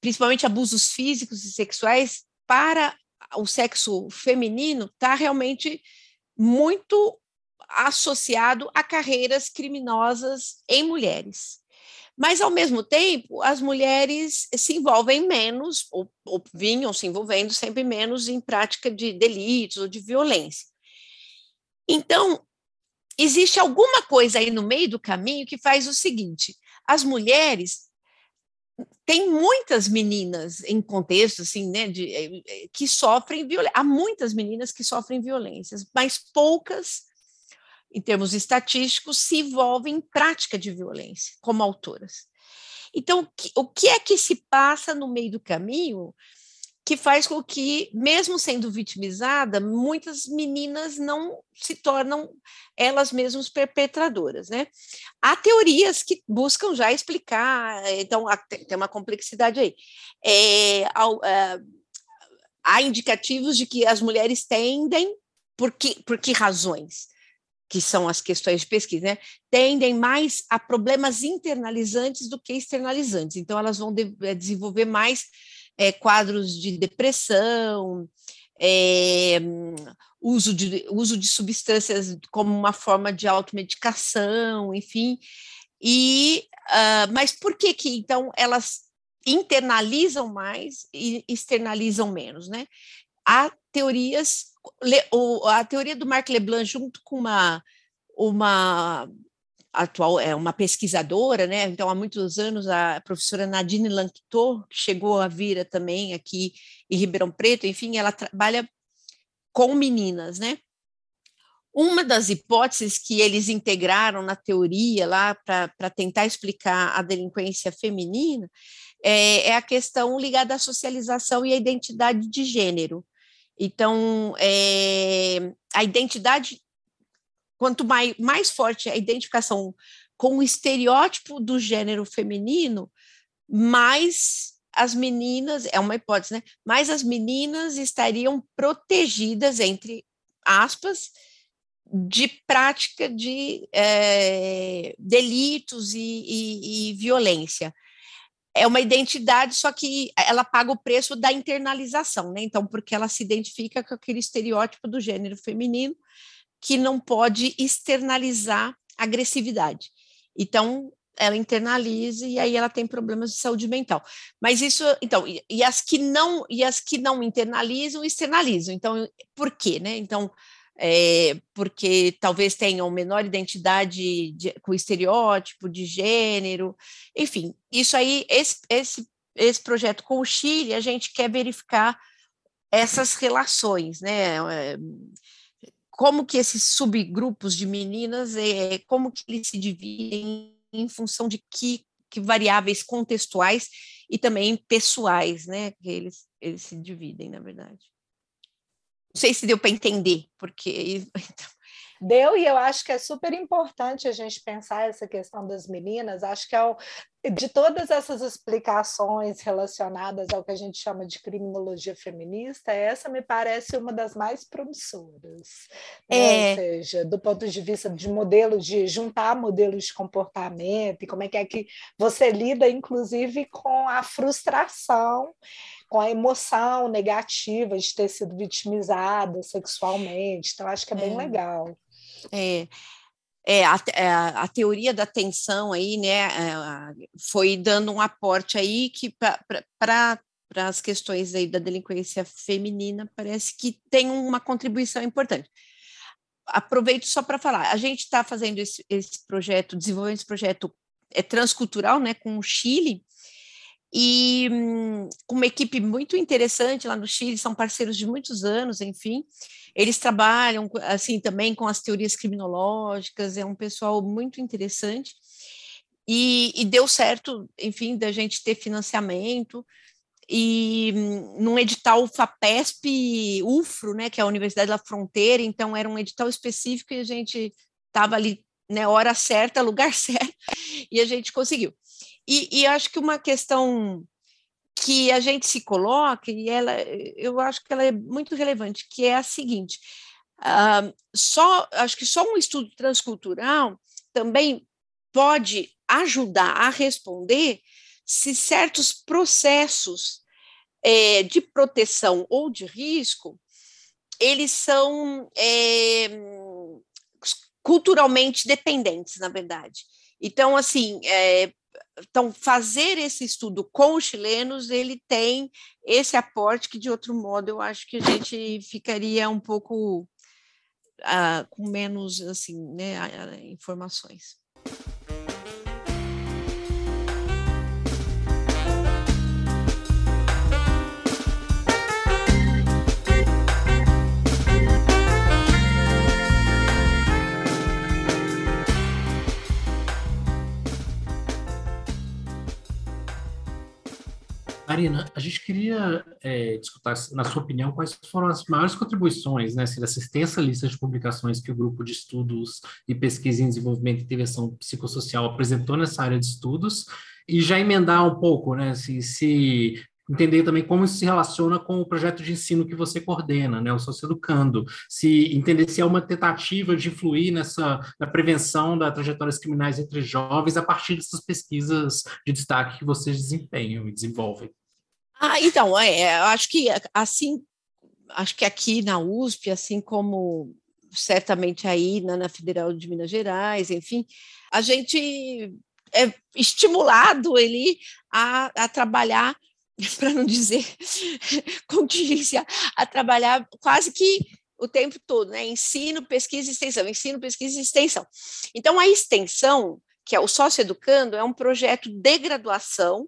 principalmente abusos físicos e sexuais, para o sexo feminino, está realmente muito associado a carreiras criminosas em mulheres. Mas, ao mesmo tempo, as mulheres se envolvem menos, ou, ou vinham se envolvendo sempre menos em prática de delitos ou de violência. Então, existe alguma coisa aí no meio do caminho que faz o seguinte: as mulheres tem muitas meninas em contexto assim, né, de, eh, que sofrem violência. Há muitas meninas que sofrem violências, mas poucas, em termos estatísticos, se envolvem em prática de violência como autoras. Então, o que é que se passa no meio do caminho que faz com que, mesmo sendo vitimizada, muitas meninas não se tornam elas mesmas perpetradoras, né? Há teorias que buscam já explicar, então tem uma complexidade aí. É, é, há indicativos de que as mulheres tendem, por que, por que razões? que são as questões de pesquisa, né, tendem mais a problemas internalizantes do que externalizantes. Então, elas vão é, desenvolver mais é, quadros de depressão, é, uso, de, uso de substâncias como uma forma de automedicação, enfim. E, uh, mas por que que, então, elas internalizam mais e externalizam menos, né? Há teorias, a teoria do Marc Leblanc junto com uma, uma atual é uma pesquisadora, né? Então há muitos anos a professora Nadine Lanctot chegou a vir também aqui em Ribeirão Preto, enfim, ela trabalha com meninas, né? Uma das hipóteses que eles integraram na teoria lá para tentar explicar a delinquência feminina é, é, a questão ligada à socialização e à identidade de gênero. Então, é, a identidade, quanto mais, mais forte a identificação com o estereótipo do gênero feminino, mais as meninas, é uma hipótese, né? Mais as meninas estariam protegidas, entre aspas, de prática de é, delitos e, e, e violência é uma identidade, só que ela paga o preço da internalização, né? Então, porque ela se identifica com aquele estereótipo do gênero feminino que não pode externalizar agressividade. Então, ela internaliza e aí ela tem problemas de saúde mental. Mas isso, então, e, e as que não e as que não internalizam, externalizam. Então, por quê, né? Então, é, porque talvez tenham menor identidade de, com estereótipo de gênero, enfim, isso aí, esse, esse, esse projeto com o Chile, a gente quer verificar essas relações, né? Como que esses subgrupos de meninas, é, como que eles se dividem em função de que, que variáveis contextuais e também pessoais, né? Que eles, eles se dividem, na verdade. Não sei se deu para entender, porque. Deu, e eu acho que é super importante a gente pensar essa questão das meninas. Acho que é de todas essas explicações relacionadas ao que a gente chama de criminologia feminista, essa me parece uma das mais promissoras. Né? É. Ou seja, do ponto de vista de modelo de juntar modelos de comportamento e como é que é que você lida, inclusive, com a frustração com a emoção negativa de ter sido vitimizada sexualmente. Então, acho que é bem é. legal. É. É, a, é, a, teoria da tensão aí, né, é, foi dando um aporte aí que para as questões aí da delinquência feminina parece que tem uma contribuição importante. Aproveito só para falar, a gente está fazendo esse, esse projeto, desenvolvendo esse projeto é, transcultural, né, com o Chile, e hum, uma equipe muito interessante lá no Chile, são parceiros de muitos anos, enfim. Eles trabalham assim também com as teorias criminológicas, é um pessoal muito interessante. E, e deu certo, enfim, da gente ter financiamento e hum, num edital FAPESP UFRO, né, que é a Universidade da Fronteira, então era um edital específico e a gente estava ali, né, hora certa, lugar certo, e a gente conseguiu. E, e acho que uma questão que a gente se coloca, e ela, eu acho que ela é muito relevante, que é a seguinte: uh, só, acho que só um estudo transcultural também pode ajudar a responder se certos processos é, de proteção ou de risco eles são é, culturalmente dependentes, na verdade. Então, assim, é, então, fazer esse estudo com os chilenos, ele tem esse aporte que, de outro modo, eu acho que a gente ficaria um pouco uh, com menos, assim, né, informações. Marina, a gente queria é, discutir, na sua opinião, quais foram as maiores contribuições né, assim, dessa extensa lista de publicações que o grupo de estudos e pesquisa em desenvolvimento e intervenção psicossocial apresentou nessa área de estudos, e já emendar um pouco, né, assim, se entender também como isso se relaciona com o projeto de ensino que você coordena, né, o Socioeducando, se entender se é uma tentativa de influir nessa na prevenção das trajetórias criminais entre jovens a partir dessas pesquisas de destaque que vocês desempenham e desenvolvem. Ah, então, é, acho que assim, acho que aqui na USP, assim como certamente aí na, na Federal de Minas Gerais, enfim, a gente é estimulado ele a, a trabalhar, para não dizer contingência, a trabalhar quase que o tempo todo, né? Ensino, pesquisa e extensão, ensino, pesquisa e extensão. Então, a extensão, que é o Sócio Educando, é um projeto de graduação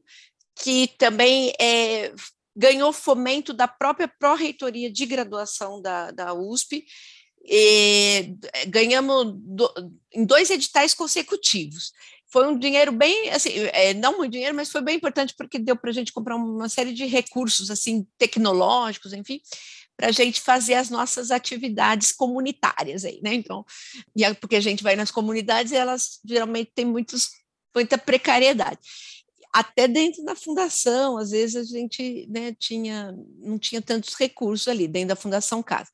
que também é, ganhou fomento da própria pró-reitoria de graduação da, da USP, e ganhamos do, em dois editais consecutivos. Foi um dinheiro bem, assim, é, não muito dinheiro, mas foi bem importante porque deu para a gente comprar uma série de recursos, assim, tecnológicos, enfim, para a gente fazer as nossas atividades comunitárias aí, né? Então, e porque a gente vai nas comunidades e elas geralmente têm muitos, muita precariedade até dentro da fundação, às vezes a gente né, tinha, não tinha tantos recursos ali dentro da Fundação Casa.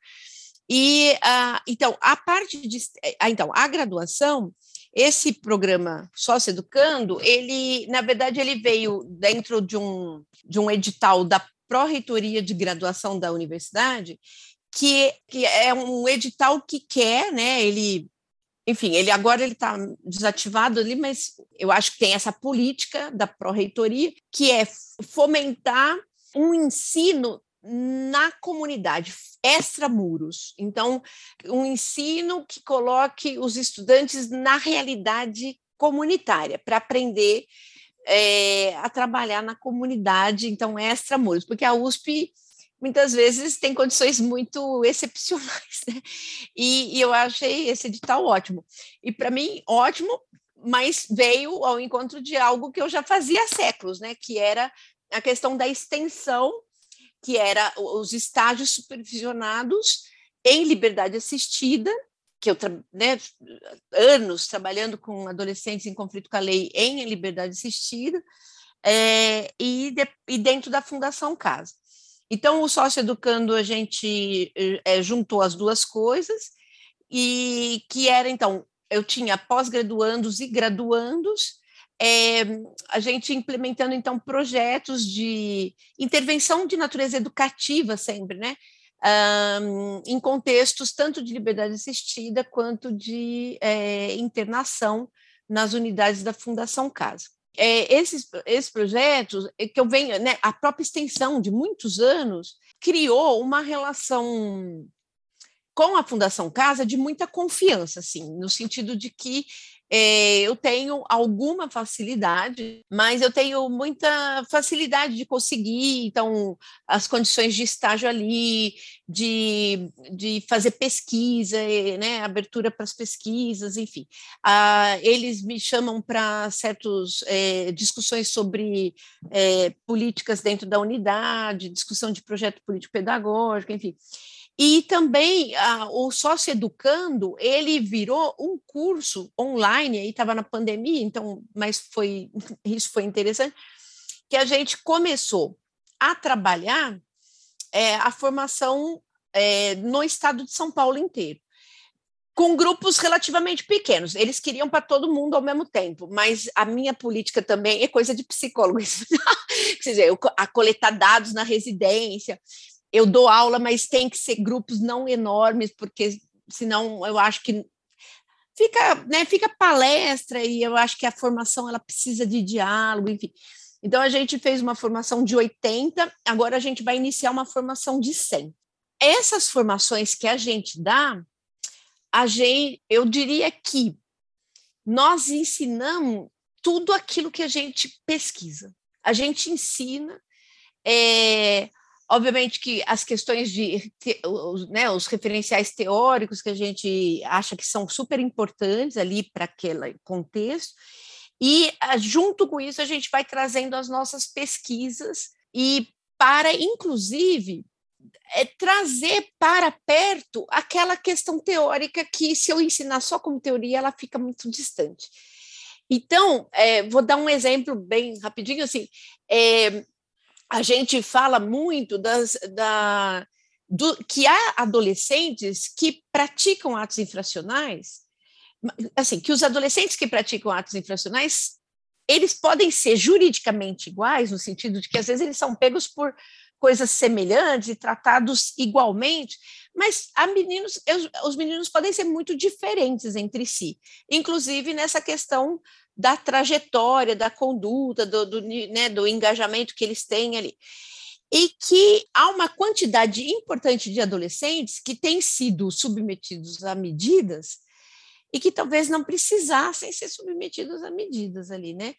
E uh, então a parte de uh, então a graduação, esse programa Sócio Educando, ele na verdade ele veio dentro de um de um edital da pró-reitoria de graduação da universidade, que, que é um edital que quer, né? Ele enfim, ele agora ele está desativado ali, mas eu acho que tem essa política da pró-reitoria que é fomentar um ensino na comunidade, extramuros. Então, um ensino que coloque os estudantes na realidade comunitária, para aprender é, a trabalhar na comunidade, então, extramuros, porque a USP muitas vezes tem condições muito excepcionais, né? E, e eu achei esse edital ótimo. E para mim, ótimo, mas veio ao encontro de algo que eu já fazia há séculos, né? Que era a questão da extensão que era os estágios supervisionados em liberdade assistida, que eu né, anos trabalhando com adolescentes em conflito com a lei em liberdade assistida, é, e, de, e, dentro da Fundação Casa. Então, o Sócio Educando, a gente é, juntou as duas coisas, e que era, então, eu tinha pós-graduandos e graduandos, é, a gente implementando então projetos de intervenção de natureza educativa sempre, né? Um, em contextos tanto de liberdade assistida quanto de é, internação nas unidades da Fundação Casa. É, esses, esses projetos é, que eu venho, né, a própria extensão de muitos anos criou uma relação com a Fundação Casa de muita confiança, assim, no sentido de que eu tenho alguma facilidade, mas eu tenho muita facilidade de conseguir, então, as condições de estágio ali, de, de fazer pesquisa, eh, né, abertura para as pesquisas, enfim. Ah, eles me chamam para certas é, discussões sobre é, políticas dentro da unidade, discussão de projeto político-pedagógico, enfim. E também ah, o Sócio Educando, ele virou um curso online, aí estava na pandemia, então, mas foi isso foi interessante, que a gente começou a trabalhar é, a formação é, no estado de São Paulo inteiro, com grupos relativamente pequenos. Eles queriam para todo mundo ao mesmo tempo, mas a minha política também é coisa de psicólogo, quer dizer, a coletar dados na residência eu dou aula, mas tem que ser grupos não enormes, porque senão eu acho que fica, né, fica palestra e eu acho que a formação ela precisa de diálogo, enfim. Então a gente fez uma formação de 80, agora a gente vai iniciar uma formação de 100. Essas formações que a gente dá, a gente, eu diria que nós ensinamos tudo aquilo que a gente pesquisa. A gente ensina é, Obviamente que as questões de né, os referenciais teóricos que a gente acha que são super importantes ali para aquele contexto, e ah, junto com isso a gente vai trazendo as nossas pesquisas e para, inclusive, é trazer para perto aquela questão teórica que, se eu ensinar só como teoria, ela fica muito distante. Então, é, vou dar um exemplo bem rapidinho, assim, é, a gente fala muito das, da, do, que há adolescentes que praticam atos infracionais, assim, que os adolescentes que praticam atos infracionais, eles podem ser juridicamente iguais, no sentido de que às vezes eles são pegos por coisas semelhantes e tratados igualmente, mas meninos, os meninos podem ser muito diferentes entre si, inclusive nessa questão da trajetória, da conduta, do, do, né, do engajamento que eles têm ali. E que há uma quantidade importante de adolescentes que têm sido submetidos a medidas e que talvez não precisassem ser submetidos a medidas ali, né?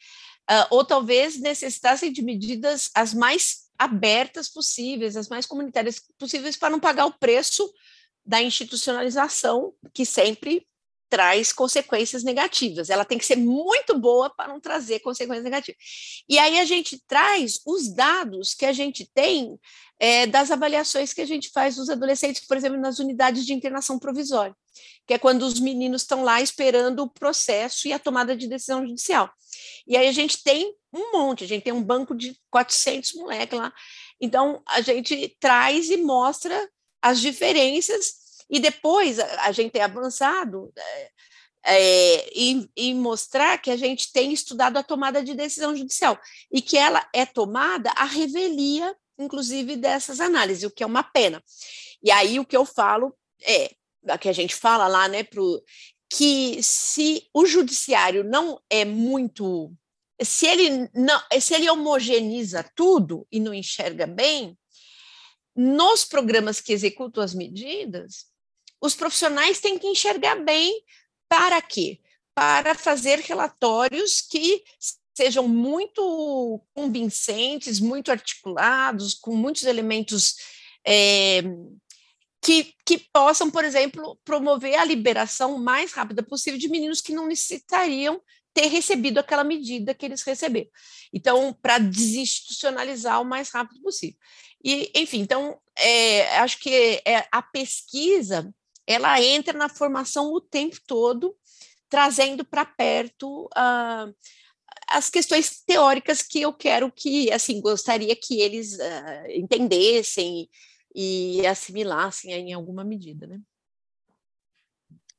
Uh, ou talvez necessitassem de medidas as mais abertas possíveis, as mais comunitárias possíveis, para não pagar o preço da institucionalização, que sempre traz consequências negativas. Ela tem que ser muito boa para não trazer consequências negativas. E aí a gente traz os dados que a gente tem é, das avaliações que a gente faz dos adolescentes, por exemplo, nas unidades de internação provisória, que é quando os meninos estão lá esperando o processo e a tomada de decisão judicial. E aí a gente tem um monte, a gente tem um banco de 400 moleques lá. Então, a gente traz e mostra as diferenças e depois a, gente tem avançado é, é, e, e, mostrar que a gente tem estudado a tomada de decisão judicial e que ela é tomada a revelia, inclusive, dessas análises, o que é uma pena. E aí o que eu falo é, que a gente fala lá, né, pro, que se o judiciário não é muito se ele não se ele homogeneiza tudo e não enxerga bem nos programas que executam as medidas os profissionais têm que enxergar bem para quê? Para fazer relatórios que sejam muito convincentes, muito articulados, com muitos elementos é, que, que possam, por exemplo, promover a liberação mais rápida possível de meninos que não necessitariam ter recebido aquela medida que eles receberam. Então, para desinstitucionalizar o mais rápido possível. E, enfim, então, é, acho que é, a pesquisa ela entra na formação o tempo todo, trazendo para perto uh, as questões teóricas que eu quero que, assim, gostaria que eles uh, entendessem e assimilassem em alguma medida, né?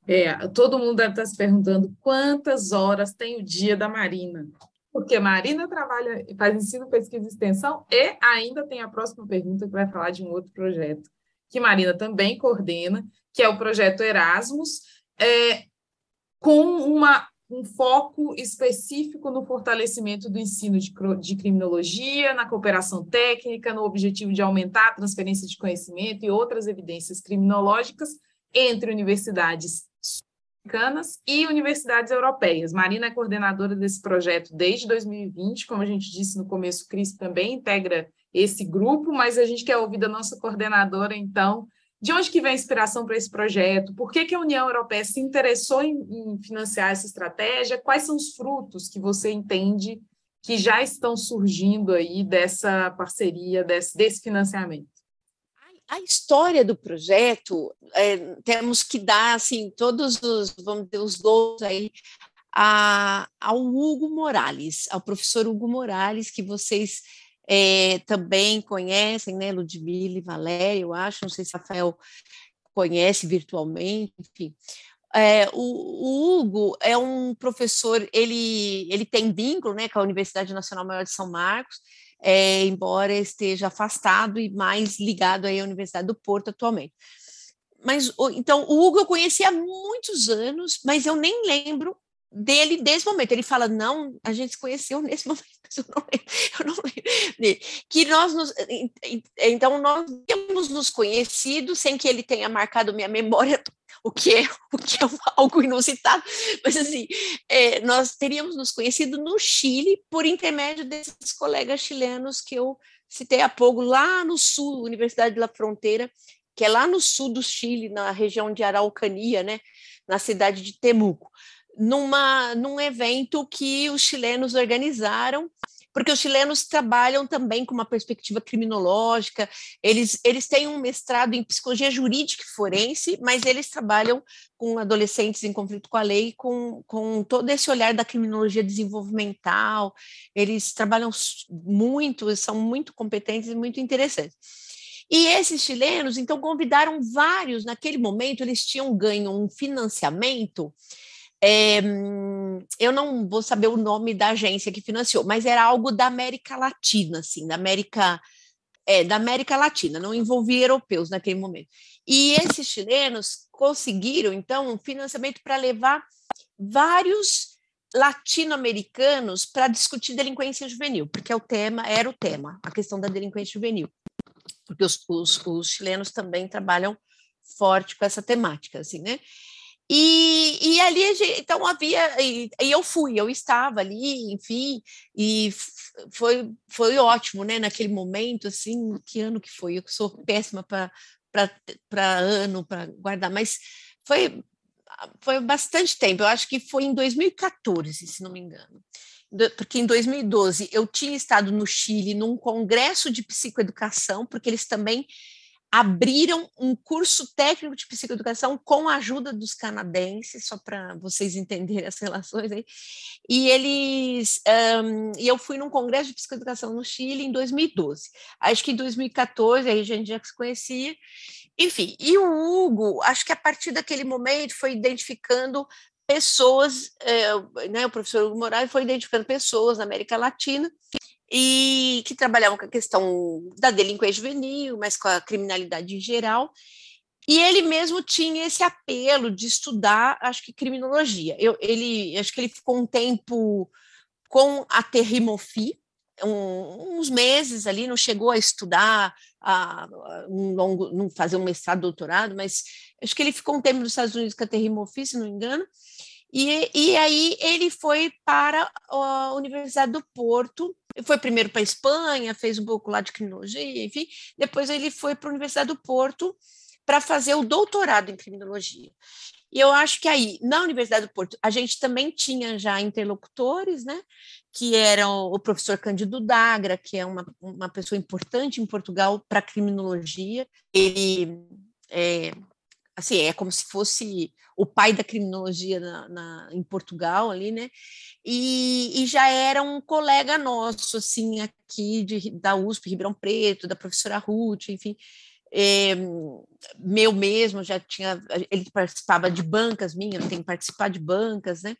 É, todo mundo deve estar se perguntando quantas horas tem o dia da Marina, porque a Marina trabalha, faz ensino, pesquisa e extensão e ainda tem a próxima pergunta que vai falar de um outro projeto que Marina também coordena, que é o projeto Erasmus, é, com uma, um foco específico no fortalecimento do ensino de, de criminologia, na cooperação técnica, no objetivo de aumentar a transferência de conhecimento e outras evidências criminológicas entre universidades americanas e universidades europeias. Marina é coordenadora desse projeto desde 2020, como a gente disse no começo, Cris também integra esse grupo, mas a gente quer ouvir da nossa coordenadora, então, de onde que vem a inspiração para esse projeto? Por que, que a União Europeia se interessou em, em, financiar essa estratégia? Quais são os frutos que você entende que já estão surgindo aí dessa parceria, desse, desse financiamento? A história do projeto, é, temos que dar assim, todos os, vamos dizer, os gols aí a, ao Hugo Morales, ao professor Hugo Morales, que vocês é, também conhecem, né, Ludmila e Valéria, eu acho, não sei se Rafael conhece virtualmente. É, o, o, Hugo é um professor, ele, ele tem vínculo né, com a Universidade Nacional Maior de São Marcos, é, embora esteja afastado e mais ligado aí à Universidade do Porto atualmente. Mas, então, o Hugo eu conheci há muitos anos, mas eu nem lembro dele desse momento. Ele fala, não, a gente se conheceu nesse momento, eu não lembro, eu não lembro. Que nós nos, então nós temos nos conhecido sem que ele tenha marcado minha memória, o que é, o que é algo inusitado, mas assim, é, nós teríamos nos conhecido no Chile por intermédio desses colegas chilenos que eu citei há pouco, lá no sul, Universidade da Fronteira, que é lá no sul do Chile, na região de Araucania, né, na cidade de Temuco numa, num evento que os chilenos organizaram porque os chilenos trabalham também com uma perspectiva criminológica, eles, eles têm um mestrado em psicologia jurídica e forense, mas eles trabalham com adolescentes em conflito com a lei, com, com todo esse olhar da criminologia desenvolvimental, eles trabalham muito, são muito competentes e muito interessantes. E esses chilenos, então, convidaram vários, naquele momento, eles tinham ganho um financiamento é, eu não vou saber o nome da agência que financiou, mas era algo da América Latina, assim, da América, é, da América Latina, não envolvia europeus naquele momento. E esses chilenos conseguiram, então, um financiamento para levar vários latino-americanos para discutir delinquência juvenil, porque é o tema, era o tema, a questão da delinquência juvenil. Porque os, os, os chilenos também trabalham forte com essa temática, assim, né? E, e ali, então havia, e, e, eu fui, eu estava ali, enfim, e foi, foi ótimo, né, naquele momento, assim, que ano que foi? Eu sou péssima para ano, para guardar, mas foi, foi bastante tempo, eu acho que foi em 2014, se não me engano, porque em 2012 eu tinha estado no Chile num congresso de psicoeducação, porque eles também abriram um curso técnico de psicoeducação com a ajuda dos canadenses, só para vocês entenderem as relações aí. E eles um, e eu fui num congresso de psicoeducação no Chile em 2012. Acho que em 2014 aí a gente já se conhecia. Enfim, e o Hugo, acho que a partir daquele momento foi identificando pessoas, é, né, o professor Hugo Moraes foi identificando pessoas na América Latina e que trabalhavam com a questão da delinquência juvenil, mas com a criminalidade em geral. E ele mesmo tinha esse apelo de estudar, acho que criminologia. Eu, ele, acho que ele ficou um tempo com a Terrimofi, um, uns meses ali, não chegou a estudar, a, um longo, não fazer um mestrado, doutorado, mas acho que ele ficou um tempo nos Estados Unidos com a Terrimofi, se não me engano, e, e aí ele foi para a Universidade do Porto, foi primeiro para a Espanha, fez um pouco lá de criminologia, enfim, depois ele foi para a Universidade do Porto para fazer o doutorado em criminologia. E eu acho que aí, na Universidade do Porto, a gente também tinha já interlocutores, né, que eram o professor Cândido Dagra, que é uma, uma pessoa importante em Portugal para criminologia. Ele é, assim, é como se fosse o pai da criminologia na, na, em Portugal ali, né? E, e, já era um colega nosso, assim, aqui de, da USP, Ribeirão Preto, da professora Ruth, enfim, é, meu mesmo, já tinha, ele participava de bancas minhas, tem que participar de bancas, né?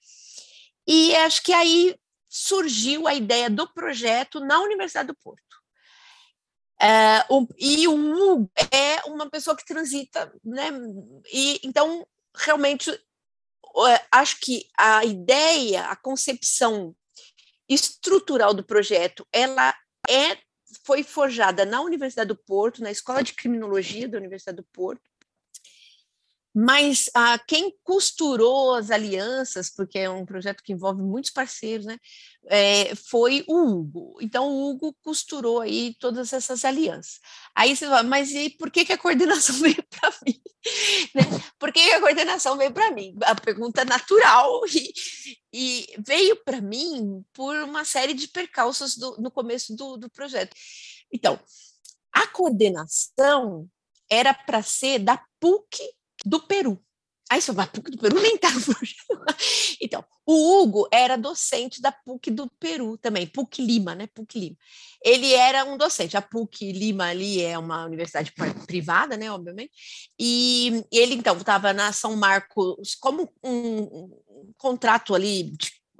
E acho que aí surgiu a ideia do projeto na Universidade do Porto. É, o, e o Hugo é uma pessoa que transita, né? E então realmente acho que a ideia, a concepção estrutural do projeto, ela é foi forjada na Universidade do Porto, na Escola de Criminologia da Universidade do Porto, mas ah, quem costurou as alianças, porque é um projeto que envolve muitos parceiros, né, é, foi o Hugo. Então, o Hugo costurou aí todas essas alianças. Aí você fala, mas e por que, que a coordenação veio para mim? né? Por que, que a coordenação veio para mim? A pergunta natural e, e veio para mim por uma série de percalços do, no começo do, do projeto. Então, a coordenação era para ser da PUC do Peru. Aí você vai, PUC do Peru nem tá Então, o Hugo era docente da PUC do Peru também, PUC Lima, né? PUC Lima. Ele era um docente. A PUC Lima ali é uma universidade privada, né? Obviamente. E ele, então, estava na São Marcos como um, um contrato ali,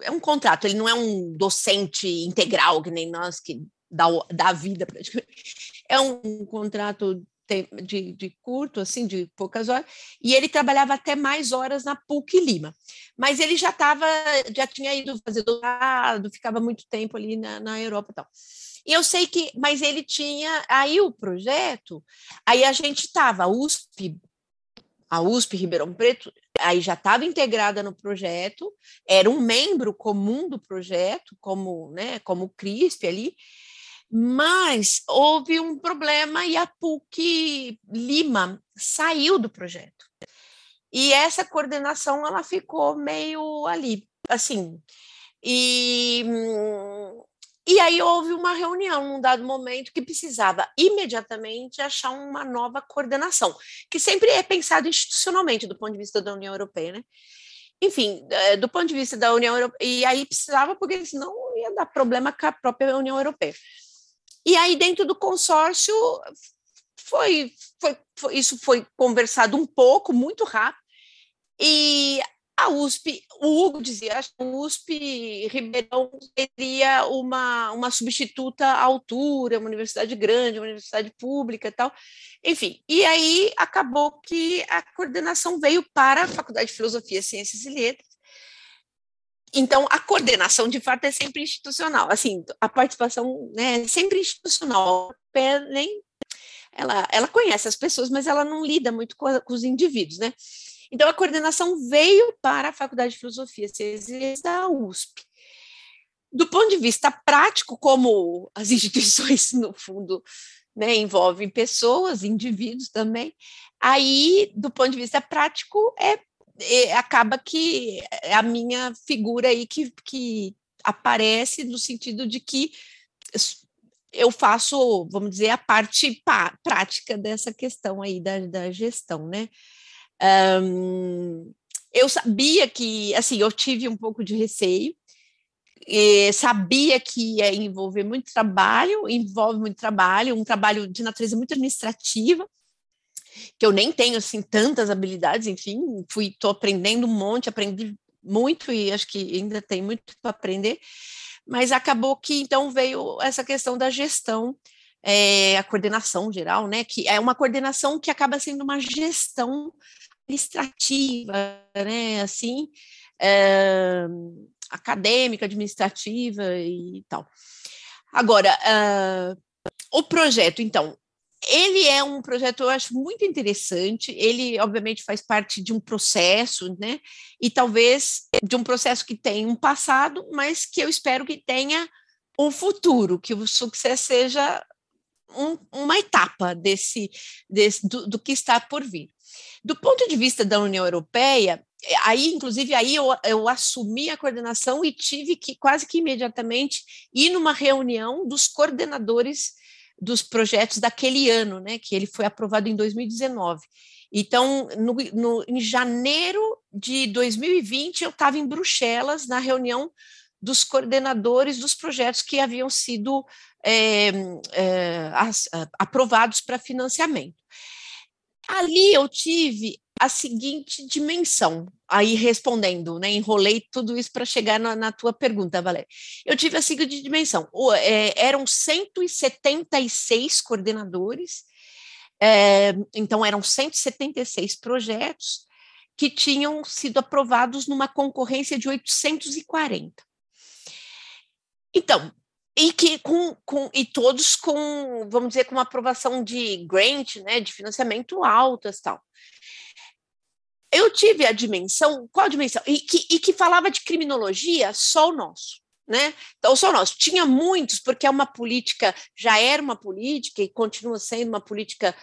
é um contrato, ele não é um docente integral, que nem nós, que dá, dá vida praticamente. É um contrato de, de, curto, assim, de poucas horas, e ele trabalhava até mais horas na PUC Lima. Mas ele já estava, já tinha ido fazer doutorado, ficava muito tempo ali na, na Europa e tal. E eu sei que, mas ele tinha, aí o projeto, aí a gente estava, a USP, a USP Ribeirão Preto, aí já estava integrada no projeto, era um membro comum do projeto, como, né, como CRISP ali, mas houve um problema e a PUC Lima saiu do projeto. E essa coordenação ela ficou meio ali, assim. E, E aí houve uma reunião num dado momento que precisava imediatamente achar uma nova coordenação, que sempre é pensado institucionalmente do ponto de vista da União Europeia, né? Enfim, eh, do ponto de vista da União Europeia, e aí precisava, porque senão ia dar problema com a própria União Europeia. E aí, dentro do consórcio, foi, foi, foi isso foi conversado um pouco, muito rápido, e a USP, o Hugo dizia, acho que a USP Ribeirão seria uma, uma substituta à altura, uma universidade grande, uma universidade pública e tal. Enfim, e aí acabou que a coordenação veio para a Faculdade de Filosofia, Ciências e Letras. Então, a coordenação, de fato, é sempre institucional. Assim, a participação né, é sempre institucional. Nem, ela, ela conhece as pessoas, mas ela não lida muito com, a, com os indivíduos, né? Então, a coordenação veio para a Faculdade de Filosofia e Ciências da USP. Do ponto de vista prático, como as instituições, no fundo, né, envolvem pessoas, indivíduos também, aí, do ponto de vista prático, é, é acaba que é a minha figura aí que, que aparece no sentido de que eu faço, vamos dizer, a parte prática dessa questão aí da, da gestão, né? Um, eu sabia que, assim, eu tive um pouco de receio, sabia que ia envolver muito trabalho, envolve muito trabalho, um trabalho de natureza muito administrativa, que eu nem tenho, assim, tantas habilidades, enfim, fui, estou aprendendo um monte, aprendi muito e acho que ainda tem muito para aprender, mas acabou que, então, veio essa questão da gestão, é, a coordenação geral, né, que é uma coordenação que acaba sendo uma gestão administrativa, né, assim, é, acadêmica, administrativa e tal. Agora, uh, o projeto, então, ele é um projeto, eu acho, muito interessante. Ele, obviamente, faz parte de um processo, né? E talvez de um processo que tem um passado, mas que eu espero que tenha um futuro, que o sucesso seja um, uma etapa desse, desse do, do, que está por vir. Do ponto de vista da União Europeia, eh, aí, inclusive, aí eu, eu assumi a coordenação e tive que quase que imediatamente ir numa reunião dos coordenadores dos projetos daquele ano, né, que ele foi aprovado em 2019. Então, no, no, em janeiro de 2020, eu estava em Bruxelas, na reunião dos coordenadores dos projetos que haviam sido é, é, aprovados para financiamento. Ali eu tive a seguinte dimensão, aí respondendo, né, enrolei tudo isso para chegar na, na, tua pergunta, Valéria. Eu tive a seguinte dimensão, o, é, eram 176 coordenadores, é, então eram 176 projetos que tinham sido aprovados numa concorrência de 840. Então, e que com, com e todos com, vamos dizer, com uma aprovação de grant, né, de financiamento altas tal. Eu tive a dimensão, qual a dimensão? E que, e que falava de criminologia só o nosso. Né? Então, só o nosso. Tinha muitos, porque é uma política, já era uma política e continua sendo uma política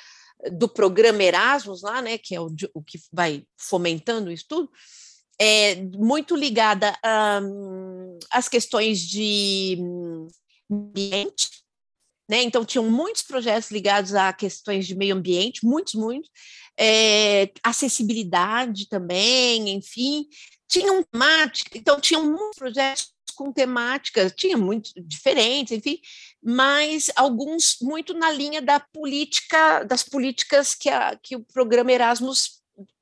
do programa Erasmus lá, né, que é o, o que vai fomentando isso tudo, é muito ligada às questões de ambiente, né? Então, tinham muitos projetos ligados a questões de meio ambiente, muitos, muitos, é, acessibilidade também, enfim, tinham temática, então tinham muitos projetos com temáticas, tinha muito diferentes, enfim, mas alguns muito na linha da política, das políticas que, a, que o programa Erasmus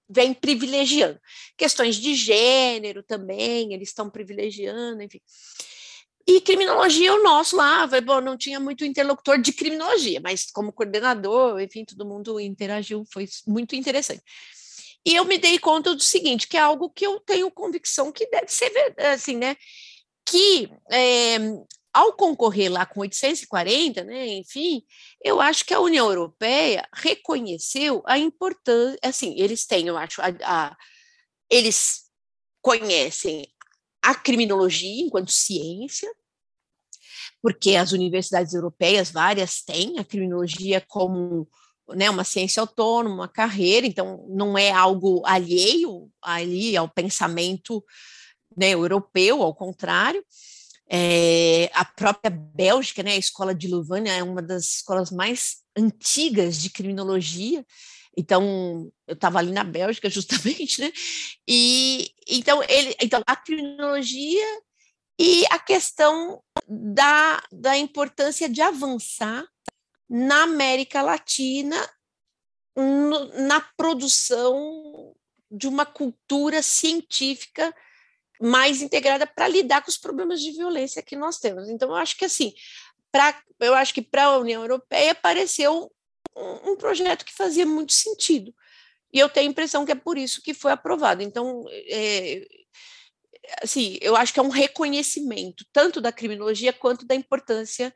vem privilegiando. Questões de gênero também, eles estão privilegiando, enfim. E criminologia, o nosso lá, bom, não tinha muito interlocutor de criminologia, mas como coordenador, enfim, todo mundo interagiu, foi muito interessante. E eu me dei conta do seguinte, que é algo que eu tenho convicção que deve ser assim, né? Que é, ao concorrer lá com 840, né, enfim, eu acho que a União Europeia reconheceu a importância, assim, eles têm, eu acho, a, a, eles conhecem a criminologia enquanto ciência, porque as universidades europeias, várias, têm a criminologia como né, uma ciência autônoma, uma carreira, então não é algo alheio ali ao pensamento né, europeu, ao contrário. É, a própria Bélgica, né, a escola de Louvain é uma das escolas mais antigas de criminologia, então eu estava ali na Bélgica justamente, né? E então ele, então a criminologia e a questão da, da importância de avançar na América Latina no, na produção de uma cultura científica mais integrada para lidar com os problemas de violência que nós temos. Então, eu acho que assim, pra, eu acho que para a União Europeia apareceu um, projeto que fazia muito sentido. E eu tenho a impressão que é por isso que foi aprovado. Então, é, assim, eu acho que é um reconhecimento tanto da criminologia quanto da importância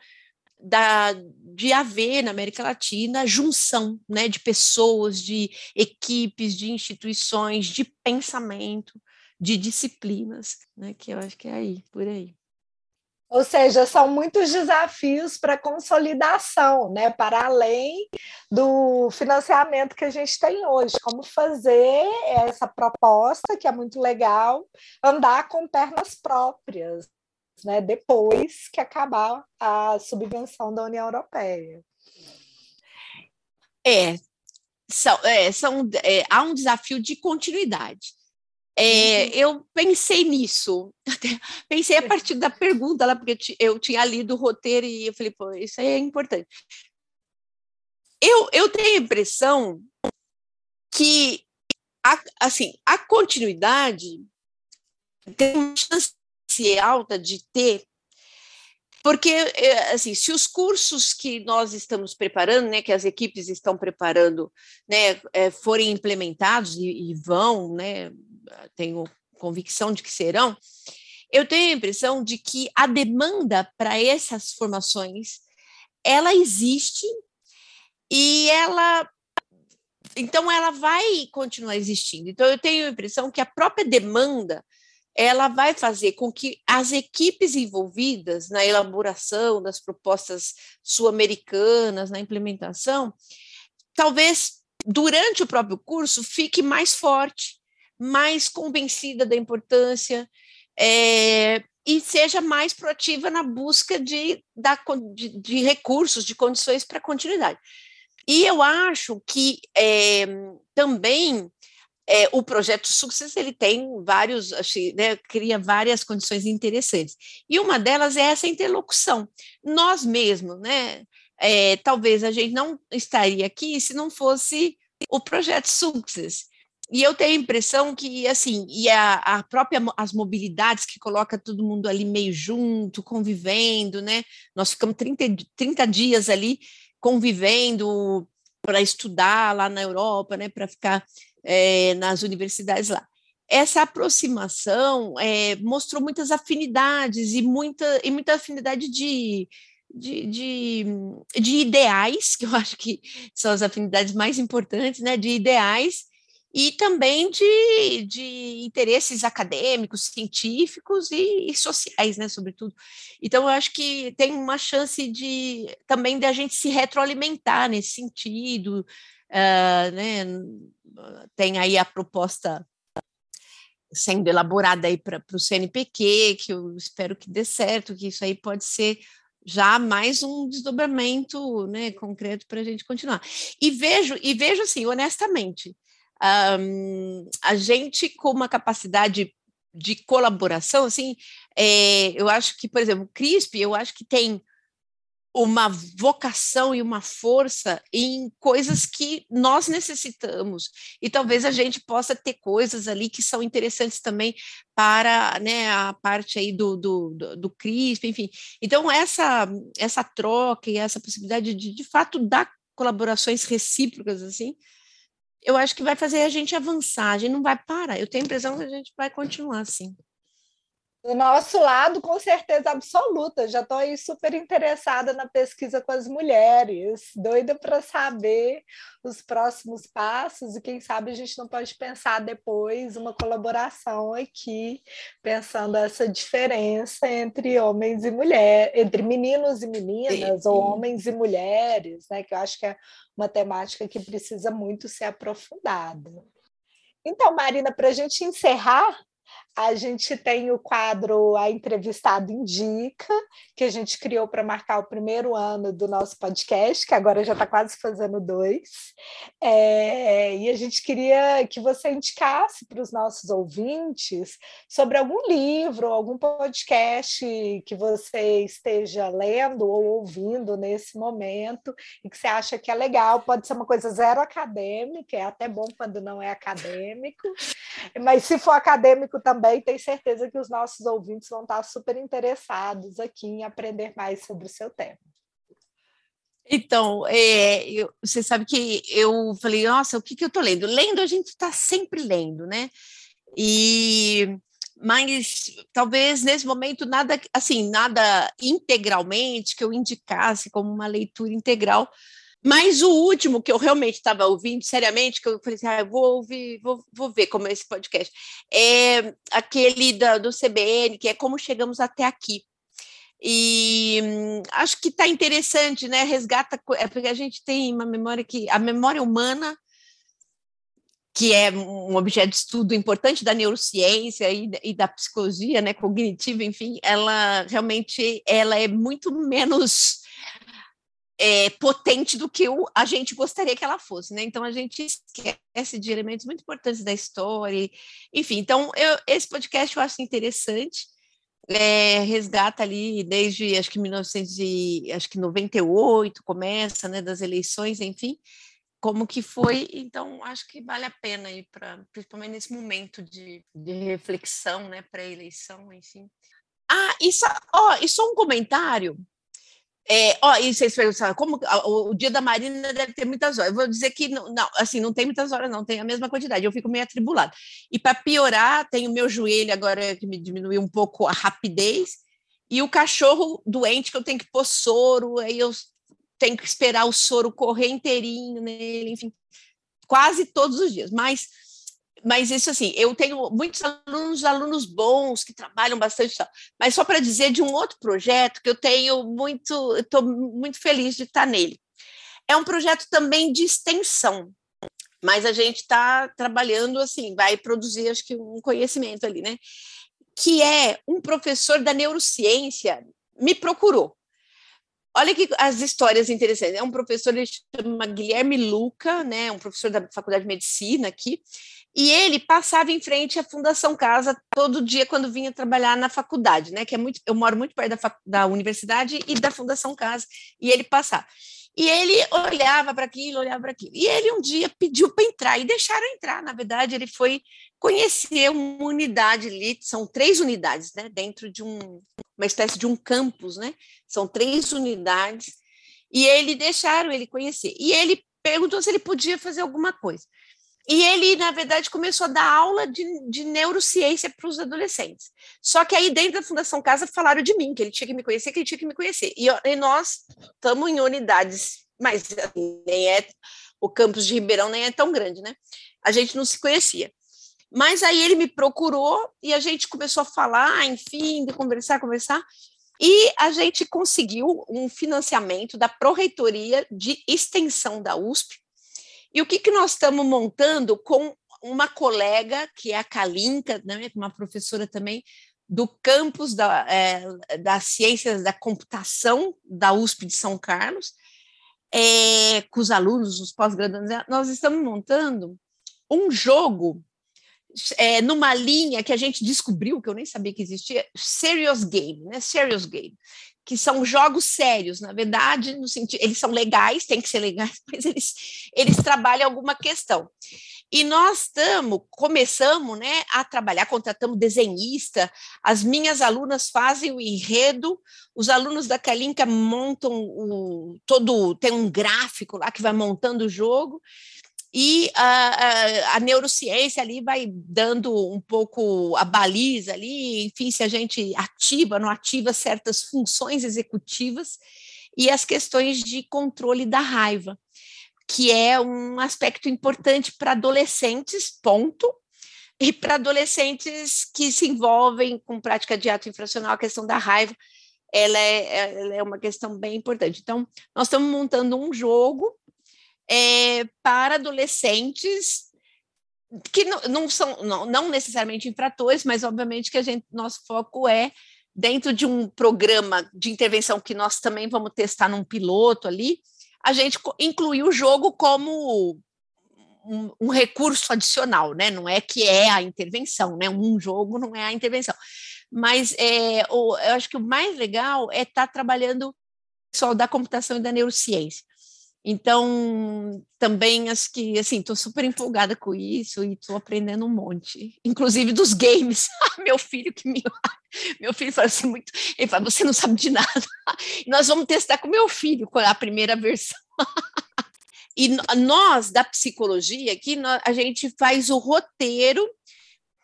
da, de haver na América Latina junção né, de pessoas, de equipes, de instituições, de pensamento, de disciplinas, né, que eu acho que é aí, por aí. Ou seja, são muitos desafios para consolidação, né? para além do financiamento que a gente tem hoje. Como fazer essa proposta, que é muito legal, andar com pernas próprias, né? depois que acabar a subvenção da União Europeia. É, são, é, são, é, há um desafio de continuidade. É, uhum. Eu pensei nisso, pensei a partir da pergunta lá, porque eu tinha lido o roteiro e eu falei, pô, isso aí é importante. Eu, eu tenho a impressão que, a, assim, a continuidade tem uma chance alta de ter, porque, é, assim, se os cursos que nós estamos preparando, né, que as equipes estão preparando, né, é, forem implementados e, e vão, né, tenho convicção de que serão, eu tenho a impressão de que a demanda para essas formações ela existe e ela então ela vai continuar existindo. Então eu tenho a impressão que a própria demanda ela vai fazer com que as equipes envolvidas na elaboração das propostas sul-americanas, na implementação, talvez durante o próprio curso fique mais forte mais convencida da importância é, e seja mais proativa na busca de, da, de, de recursos, de condições para continuidade. E eu acho que é, também é, o projeto Success ele tem vários, né, cria várias condições interessantes. E uma delas é essa interlocução. Nós mesmos, né, é, talvez a gente não estaria aqui se não fosse o projeto Success. E eu tenho a impressão que, assim, e a, a própria, as mobilidades que coloca todo mundo ali meio junto, convivendo, né? Nós ficamos 30, 30 dias ali convivendo para estudar lá na Europa, né? Para ficar é, nas universidades lá. Essa aproximação é, mostrou muitas afinidades e muita, e muita afinidade de, de, de, de, ideais, que eu acho que são as afinidades mais importantes, né? De ideais e também de, de interesses acadêmicos, científicos e, e, sociais, né, sobretudo. Então, eu acho que tem uma chance de também de a gente se retroalimentar nesse sentido, uh, né, tem aí a proposta sendo elaborada aí para o CNPq, que eu espero que dê certo, que isso aí pode ser já mais um desdobramento né, concreto para a gente continuar. E vejo, e vejo assim, honestamente, um, a gente com uma capacidade de colaboração, assim, é, eu acho que, por exemplo, o CRISP, eu acho que tem uma vocação e uma força em coisas que nós necessitamos e talvez a gente possa ter coisas ali que são interessantes também para né, a parte aí do, do, do, do CRISP, enfim. Então essa essa troca e essa possibilidade de de fato dar colaborações recíprocas assim eu acho que vai fazer a gente avançar, a gente não vai parar. Eu tenho a impressão que a gente vai continuar assim. Do nosso lado, com certeza absoluta, já estou aí super interessada na pesquisa com as mulheres, doida para saber os próximos passos e quem sabe a gente não pode pensar depois uma colaboração aqui, pensando essa diferença entre homens e mulheres, entre meninos e meninas, ou homens e mulheres, né? Que eu acho que é uma temática que precisa muito ser aprofundada. Então, Marina, para a gente encerrar, a gente tem o quadro A Entrevistado Indica, que a gente criou para marcar o primeiro ano do nosso podcast, que agora já está quase fazendo dois. É, e a gente queria que você indicasse para os nossos ouvintes sobre algum livro, algum podcast que você esteja lendo ou ouvindo nesse momento e que você acha que é legal. Pode ser uma coisa zero acadêmica, é até bom quando não é acadêmico, mas se for acadêmico também, tenho certeza que os nossos ouvintes vão estar super interessados aqui em aprender mais sobre o seu tema. Então, é, eu, você sabe que eu falei, nossa, o que, que eu estou lendo? Lendo, a gente está sempre lendo, né? E mas talvez nesse momento nada assim nada integralmente que eu indicasse como uma leitura integral mas o último que eu realmente estava ouvindo seriamente, que eu falei assim, ah, vou ouvir, vou, vou ver como é esse podcast, é aquele da, do CBN, que é Como Chegamos Até Aqui. E hum, acho que está interessante, né? Resgata, é porque a gente tem uma memória que a memória humana, que é um objeto de estudo importante da neurociência e, e da psicologia, né, cognitiva, enfim, ela realmente ela é muito menos é, potente do que o, a gente gostaria que ela fosse, né? Então a gente esquece de elementos muito importantes da história, enfim. Então eu, esse podcast eu acho interessante, é, resgata ali desde acho que 1998 começa, né? Das eleições, enfim, como que foi. Então acho que vale a pena aí para, principalmente nesse momento de, de reflexão, né? Pré-eleição, enfim. Ah, isso, ó, e só um comentário é, ó, e vocês perguntam, como o, o, dia da Marina deve ter muitas horas. Eu vou dizer que não, não, assim, não tem muitas horas, não, tem a mesma quantidade, eu fico meio atribulada. E para piorar, tem o meu joelho agora que me diminuiu um pouco a rapidez, e o cachorro doente que eu tenho que pôr soro, aí eu tenho que esperar o soro correr inteirinho nele, enfim, quase todos os dias. Mas mas isso assim, eu tenho muitos alunos, alunos bons que trabalham bastante, mas só para dizer de um outro projeto que eu tenho muito, estou muito feliz de estar nele. É um projeto também de extensão, mas a gente está trabalhando assim, vai produzir acho que um conhecimento ali, né? Que é um professor da neurociência me procurou. Olha que as histórias interessantes. É um professor, ele chama Guilherme Luca, né? Um professor da Faculdade de Medicina aqui e ele passava em frente à Fundação Casa todo dia quando vinha trabalhar na faculdade, né? Que é muito, eu moro muito perto da, da universidade e da Fundação Casa, e ele passava. E ele olhava para aquilo, olhava para aquilo. E ele um dia pediu para entrar e deixaram entrar. Na verdade, ele foi conhecer uma unidade ali, são três unidades, né? Dentro de um, uma espécie de um campus, né? São três unidades. E ele deixaram ele conhecer. E ele perguntou se ele podia fazer alguma coisa. E ele, na verdade, começou a dar aula de, de neurociência para os adolescentes. Só que aí, dentro da Fundação Casa, falaram de mim, que ele tinha que me conhecer, que ele tinha que me conhecer. E, e nós estamos em unidades, mas assim, nem é o campus de Ribeirão nem é tão grande, né? A gente não se conhecia. Mas aí ele me procurou e a gente começou a falar, enfim, de conversar, conversar. E a gente conseguiu um financiamento da Pró-Reitoria de Extensão da USP e o que, que nós estamos montando com uma colega, que é a Kalinka, né, uma professora também do campus da, é, das ciências da computação da USP de São Carlos, é, com os alunos, os pós-graduandos, nós estamos montando um jogo é, numa linha que a gente descobriu, que eu nem sabia que existia, serious game, né? Serious game que são jogos sérios, na verdade, no sentido, eles são legais, tem que ser legais, mas eles, eles trabalham alguma questão. E nós estamos, começamos né, a trabalhar, contratamos desenhista, as minhas alunas fazem o enredo, os alunos da Kalinka montam o todo, tem um gráfico lá que vai montando o jogo, e a, a, a, neurociência ali vai dando um pouco a baliza ali, enfim, se a gente ativa, não ativa certas funções executivas e as questões de controle da raiva, que é um aspecto importante para adolescentes, ponto, e para adolescentes que se envolvem com prática de ato infracional, a questão da raiva, ela é, ela é uma questão bem importante. Então, nós estamos montando um jogo é, para adolescentes que não, não são não, não, necessariamente infratores, mas obviamente que a gente nosso foco é dentro de um programa de intervenção que nós também vamos testar num piloto ali, a gente incluir o jogo como um, um, recurso adicional, né? Não é que é a intervenção, né? Um jogo não é a intervenção. Mas é, o, eu acho que o mais legal é estar tá trabalhando só da computação e da neurociência. Então, também acho que, assim, estou super empolgada com isso e estou aprendendo um monte, inclusive dos games. meu filho que me... Meu filho fala assim muito... Ele fala, você não sabe de nada. nós vamos testar com meu filho, a primeira versão. e nós, da psicologia, aqui, a gente faz o roteiro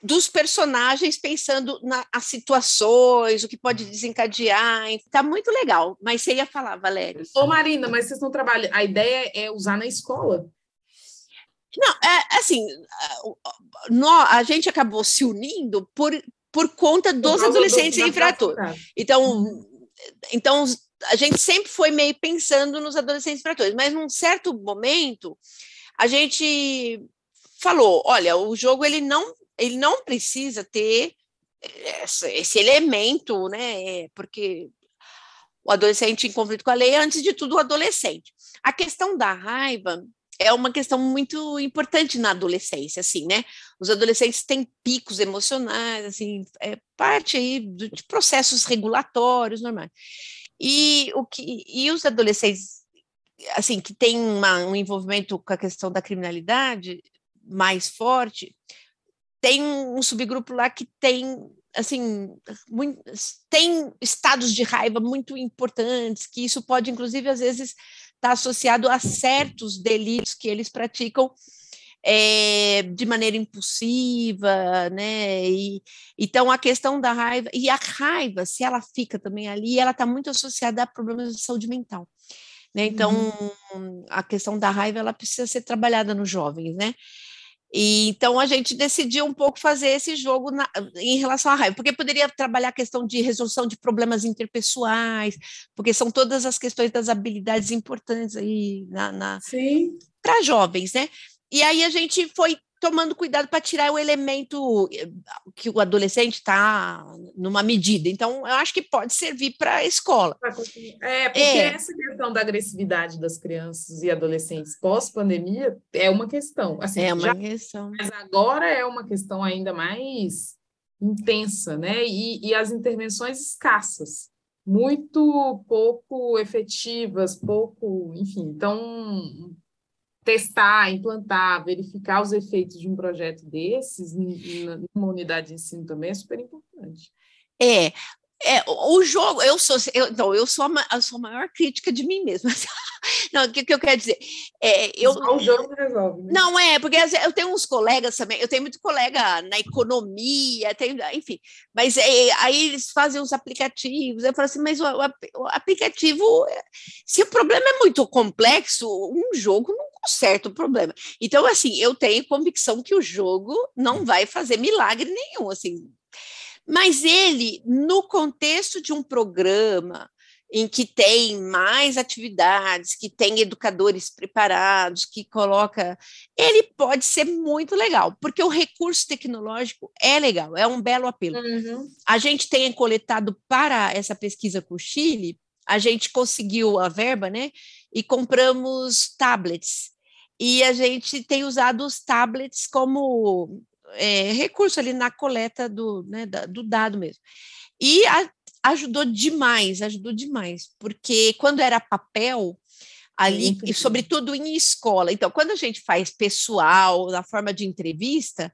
dos personagens pensando nas situações, o que pode uhum. desencadear. Está muito legal. Mas você ia falar, Valéria. Ô, Marina, mas vocês não trabalham. A ideia é usar na escola. Não, é assim, nós, a gente acabou se unindo por, por conta dos adolescentes do, infratores. Então, uhum. então, a gente sempre foi meio pensando nos adolescentes infratores, mas num certo momento, a gente falou, olha, o jogo ele não ele não precisa ter esse elemento, né? Porque o adolescente em conflito com a lei é, antes de tudo, o adolescente. A questão da raiva é uma questão muito importante na adolescência, assim, né? Os adolescentes têm picos emocionais, assim, é parte aí de processos regulatórios normais. E o que e os adolescentes assim que têm uma, um envolvimento com a questão da criminalidade mais forte, tem um subgrupo lá que tem assim muito, tem estados de raiva muito importantes que isso pode inclusive às vezes estar tá associado a certos delitos que eles praticam é, de maneira impulsiva, né? E, então a questão da raiva e a raiva, se ela fica também ali, ela está muito associada a problemas de saúde mental. Né? Então, uhum. a questão da raiva ela precisa ser trabalhada nos jovens, né? E, então a gente decidiu um pouco fazer esse jogo na, em relação à raiva, porque poderia trabalhar a questão de resolução de problemas interpessoais, porque são todas as questões das habilidades importantes aí na, na para jovens, né? E aí a gente foi tomando cuidado para tirar o elemento eh, que o adolescente está numa medida. Então, eu acho que pode servir para a escola. É, porque é. essa questão da agressividade das crianças e adolescentes pós-pandemia é uma questão. Assim, é uma já, questão. Mas agora é uma questão ainda mais intensa, né? E, e as intervenções escassas, muito pouco efetivas, pouco, enfim. Então, testar, implantar, verificar os efeitos de um projeto desses numa unidade de ensino também é super importante. É, é, o jogo, eu sou, eu, não, eu sou, a, eu sou a maior crítica de mim mesma. Não, o que, que eu quero dizer? É, eu, Só o jogo resolve. Né? Não, é, porque eu tenho uns colegas também, eu tenho muito colega na economia, tenho, enfim, mas é, aí eles fazem os aplicativos, eu falo assim, mas o, o, aplicativo, se o problema é muito complexo, um jogo não conserta o problema. Então, assim, eu tenho convicção que o jogo não vai fazer milagre nenhum, assim, mas ele, no contexto de um programa em que tem mais atividades, que tem educadores preparados, que coloca, ele pode ser muito legal, porque o recurso tecnológico é legal, é um belo apelo. Uhum. A gente tem coletado para essa pesquisa com o Chile, a gente conseguiu a verba, né? E compramos tablets. E a gente tem usado os tablets como é, recurso ali na coleta do, né, do dado mesmo. E a, ajudou demais, ajudou demais, porque quando era papel, ali, e sobretudo em escola. Então, quando a gente faz pessoal, na forma de entrevista,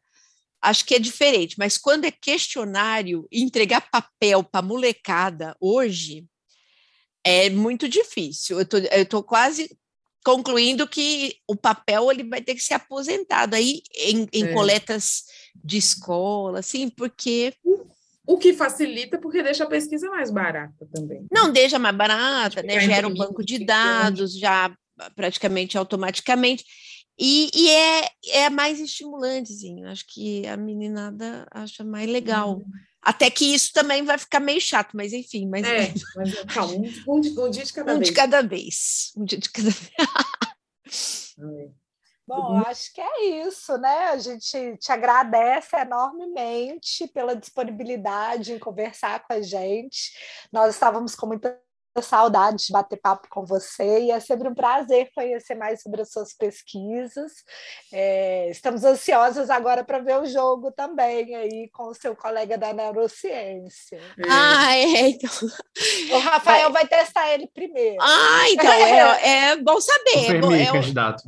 acho que é diferente, mas quando é questionário, entregar papel para molecada hoje é muito difícil. Eu tô, quase concluindo que o papel ele vai ter que ser aposentado aí em, em é. coletas de escola, assim, porque o que facilita porque deixa a pesquisa mais barata também. Não deixa mais barata, né? Gera um banco de dados já praticamente automaticamente. E, e é, é mais estimulantezinho. Acho que a meninada acha mais legal. Uhum. Até que isso também vai ficar meio chato, mas enfim. Mas... É, mas calma, um, um, um, dia de cada um vez. Um de cada vez. Um dia de cada vez. Bom, acho que é isso, né? A gente te agradece enormemente pela disponibilidade em conversar com a gente. Nós estávamos com muita saudade de bater papo com você e é sempre um prazer conhecer mais sobre as suas pesquisas. É, estamos ansiosas agora para ver o jogo também aí com o seu colega da neurociência. É. Ah, é, então. O Rafael vai, vai testar ele primeiro. Ah, então é, é bom saber. Confirmei, é, candidato.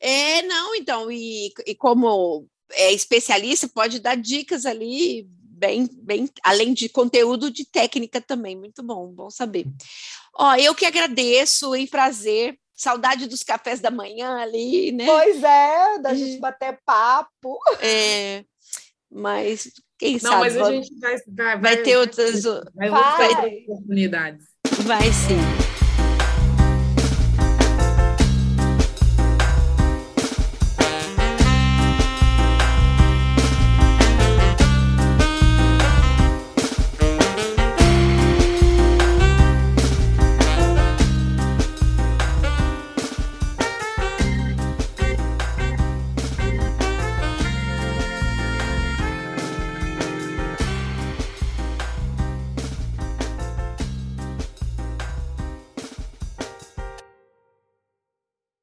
É, não, então, e, e como é especialista, pode dar dicas ali bem, bem, além de conteúdo de técnica também, muito bom, bom saber. Ó, eu que agradeço, em prazer, saudade dos cafés da manhã ali, né? Pois é, da gente bater papo. É, mas quem Não, sabe? mas a gente vai, vai, vai ter outras vai, vai, vai ter oportunidades. Vai sim.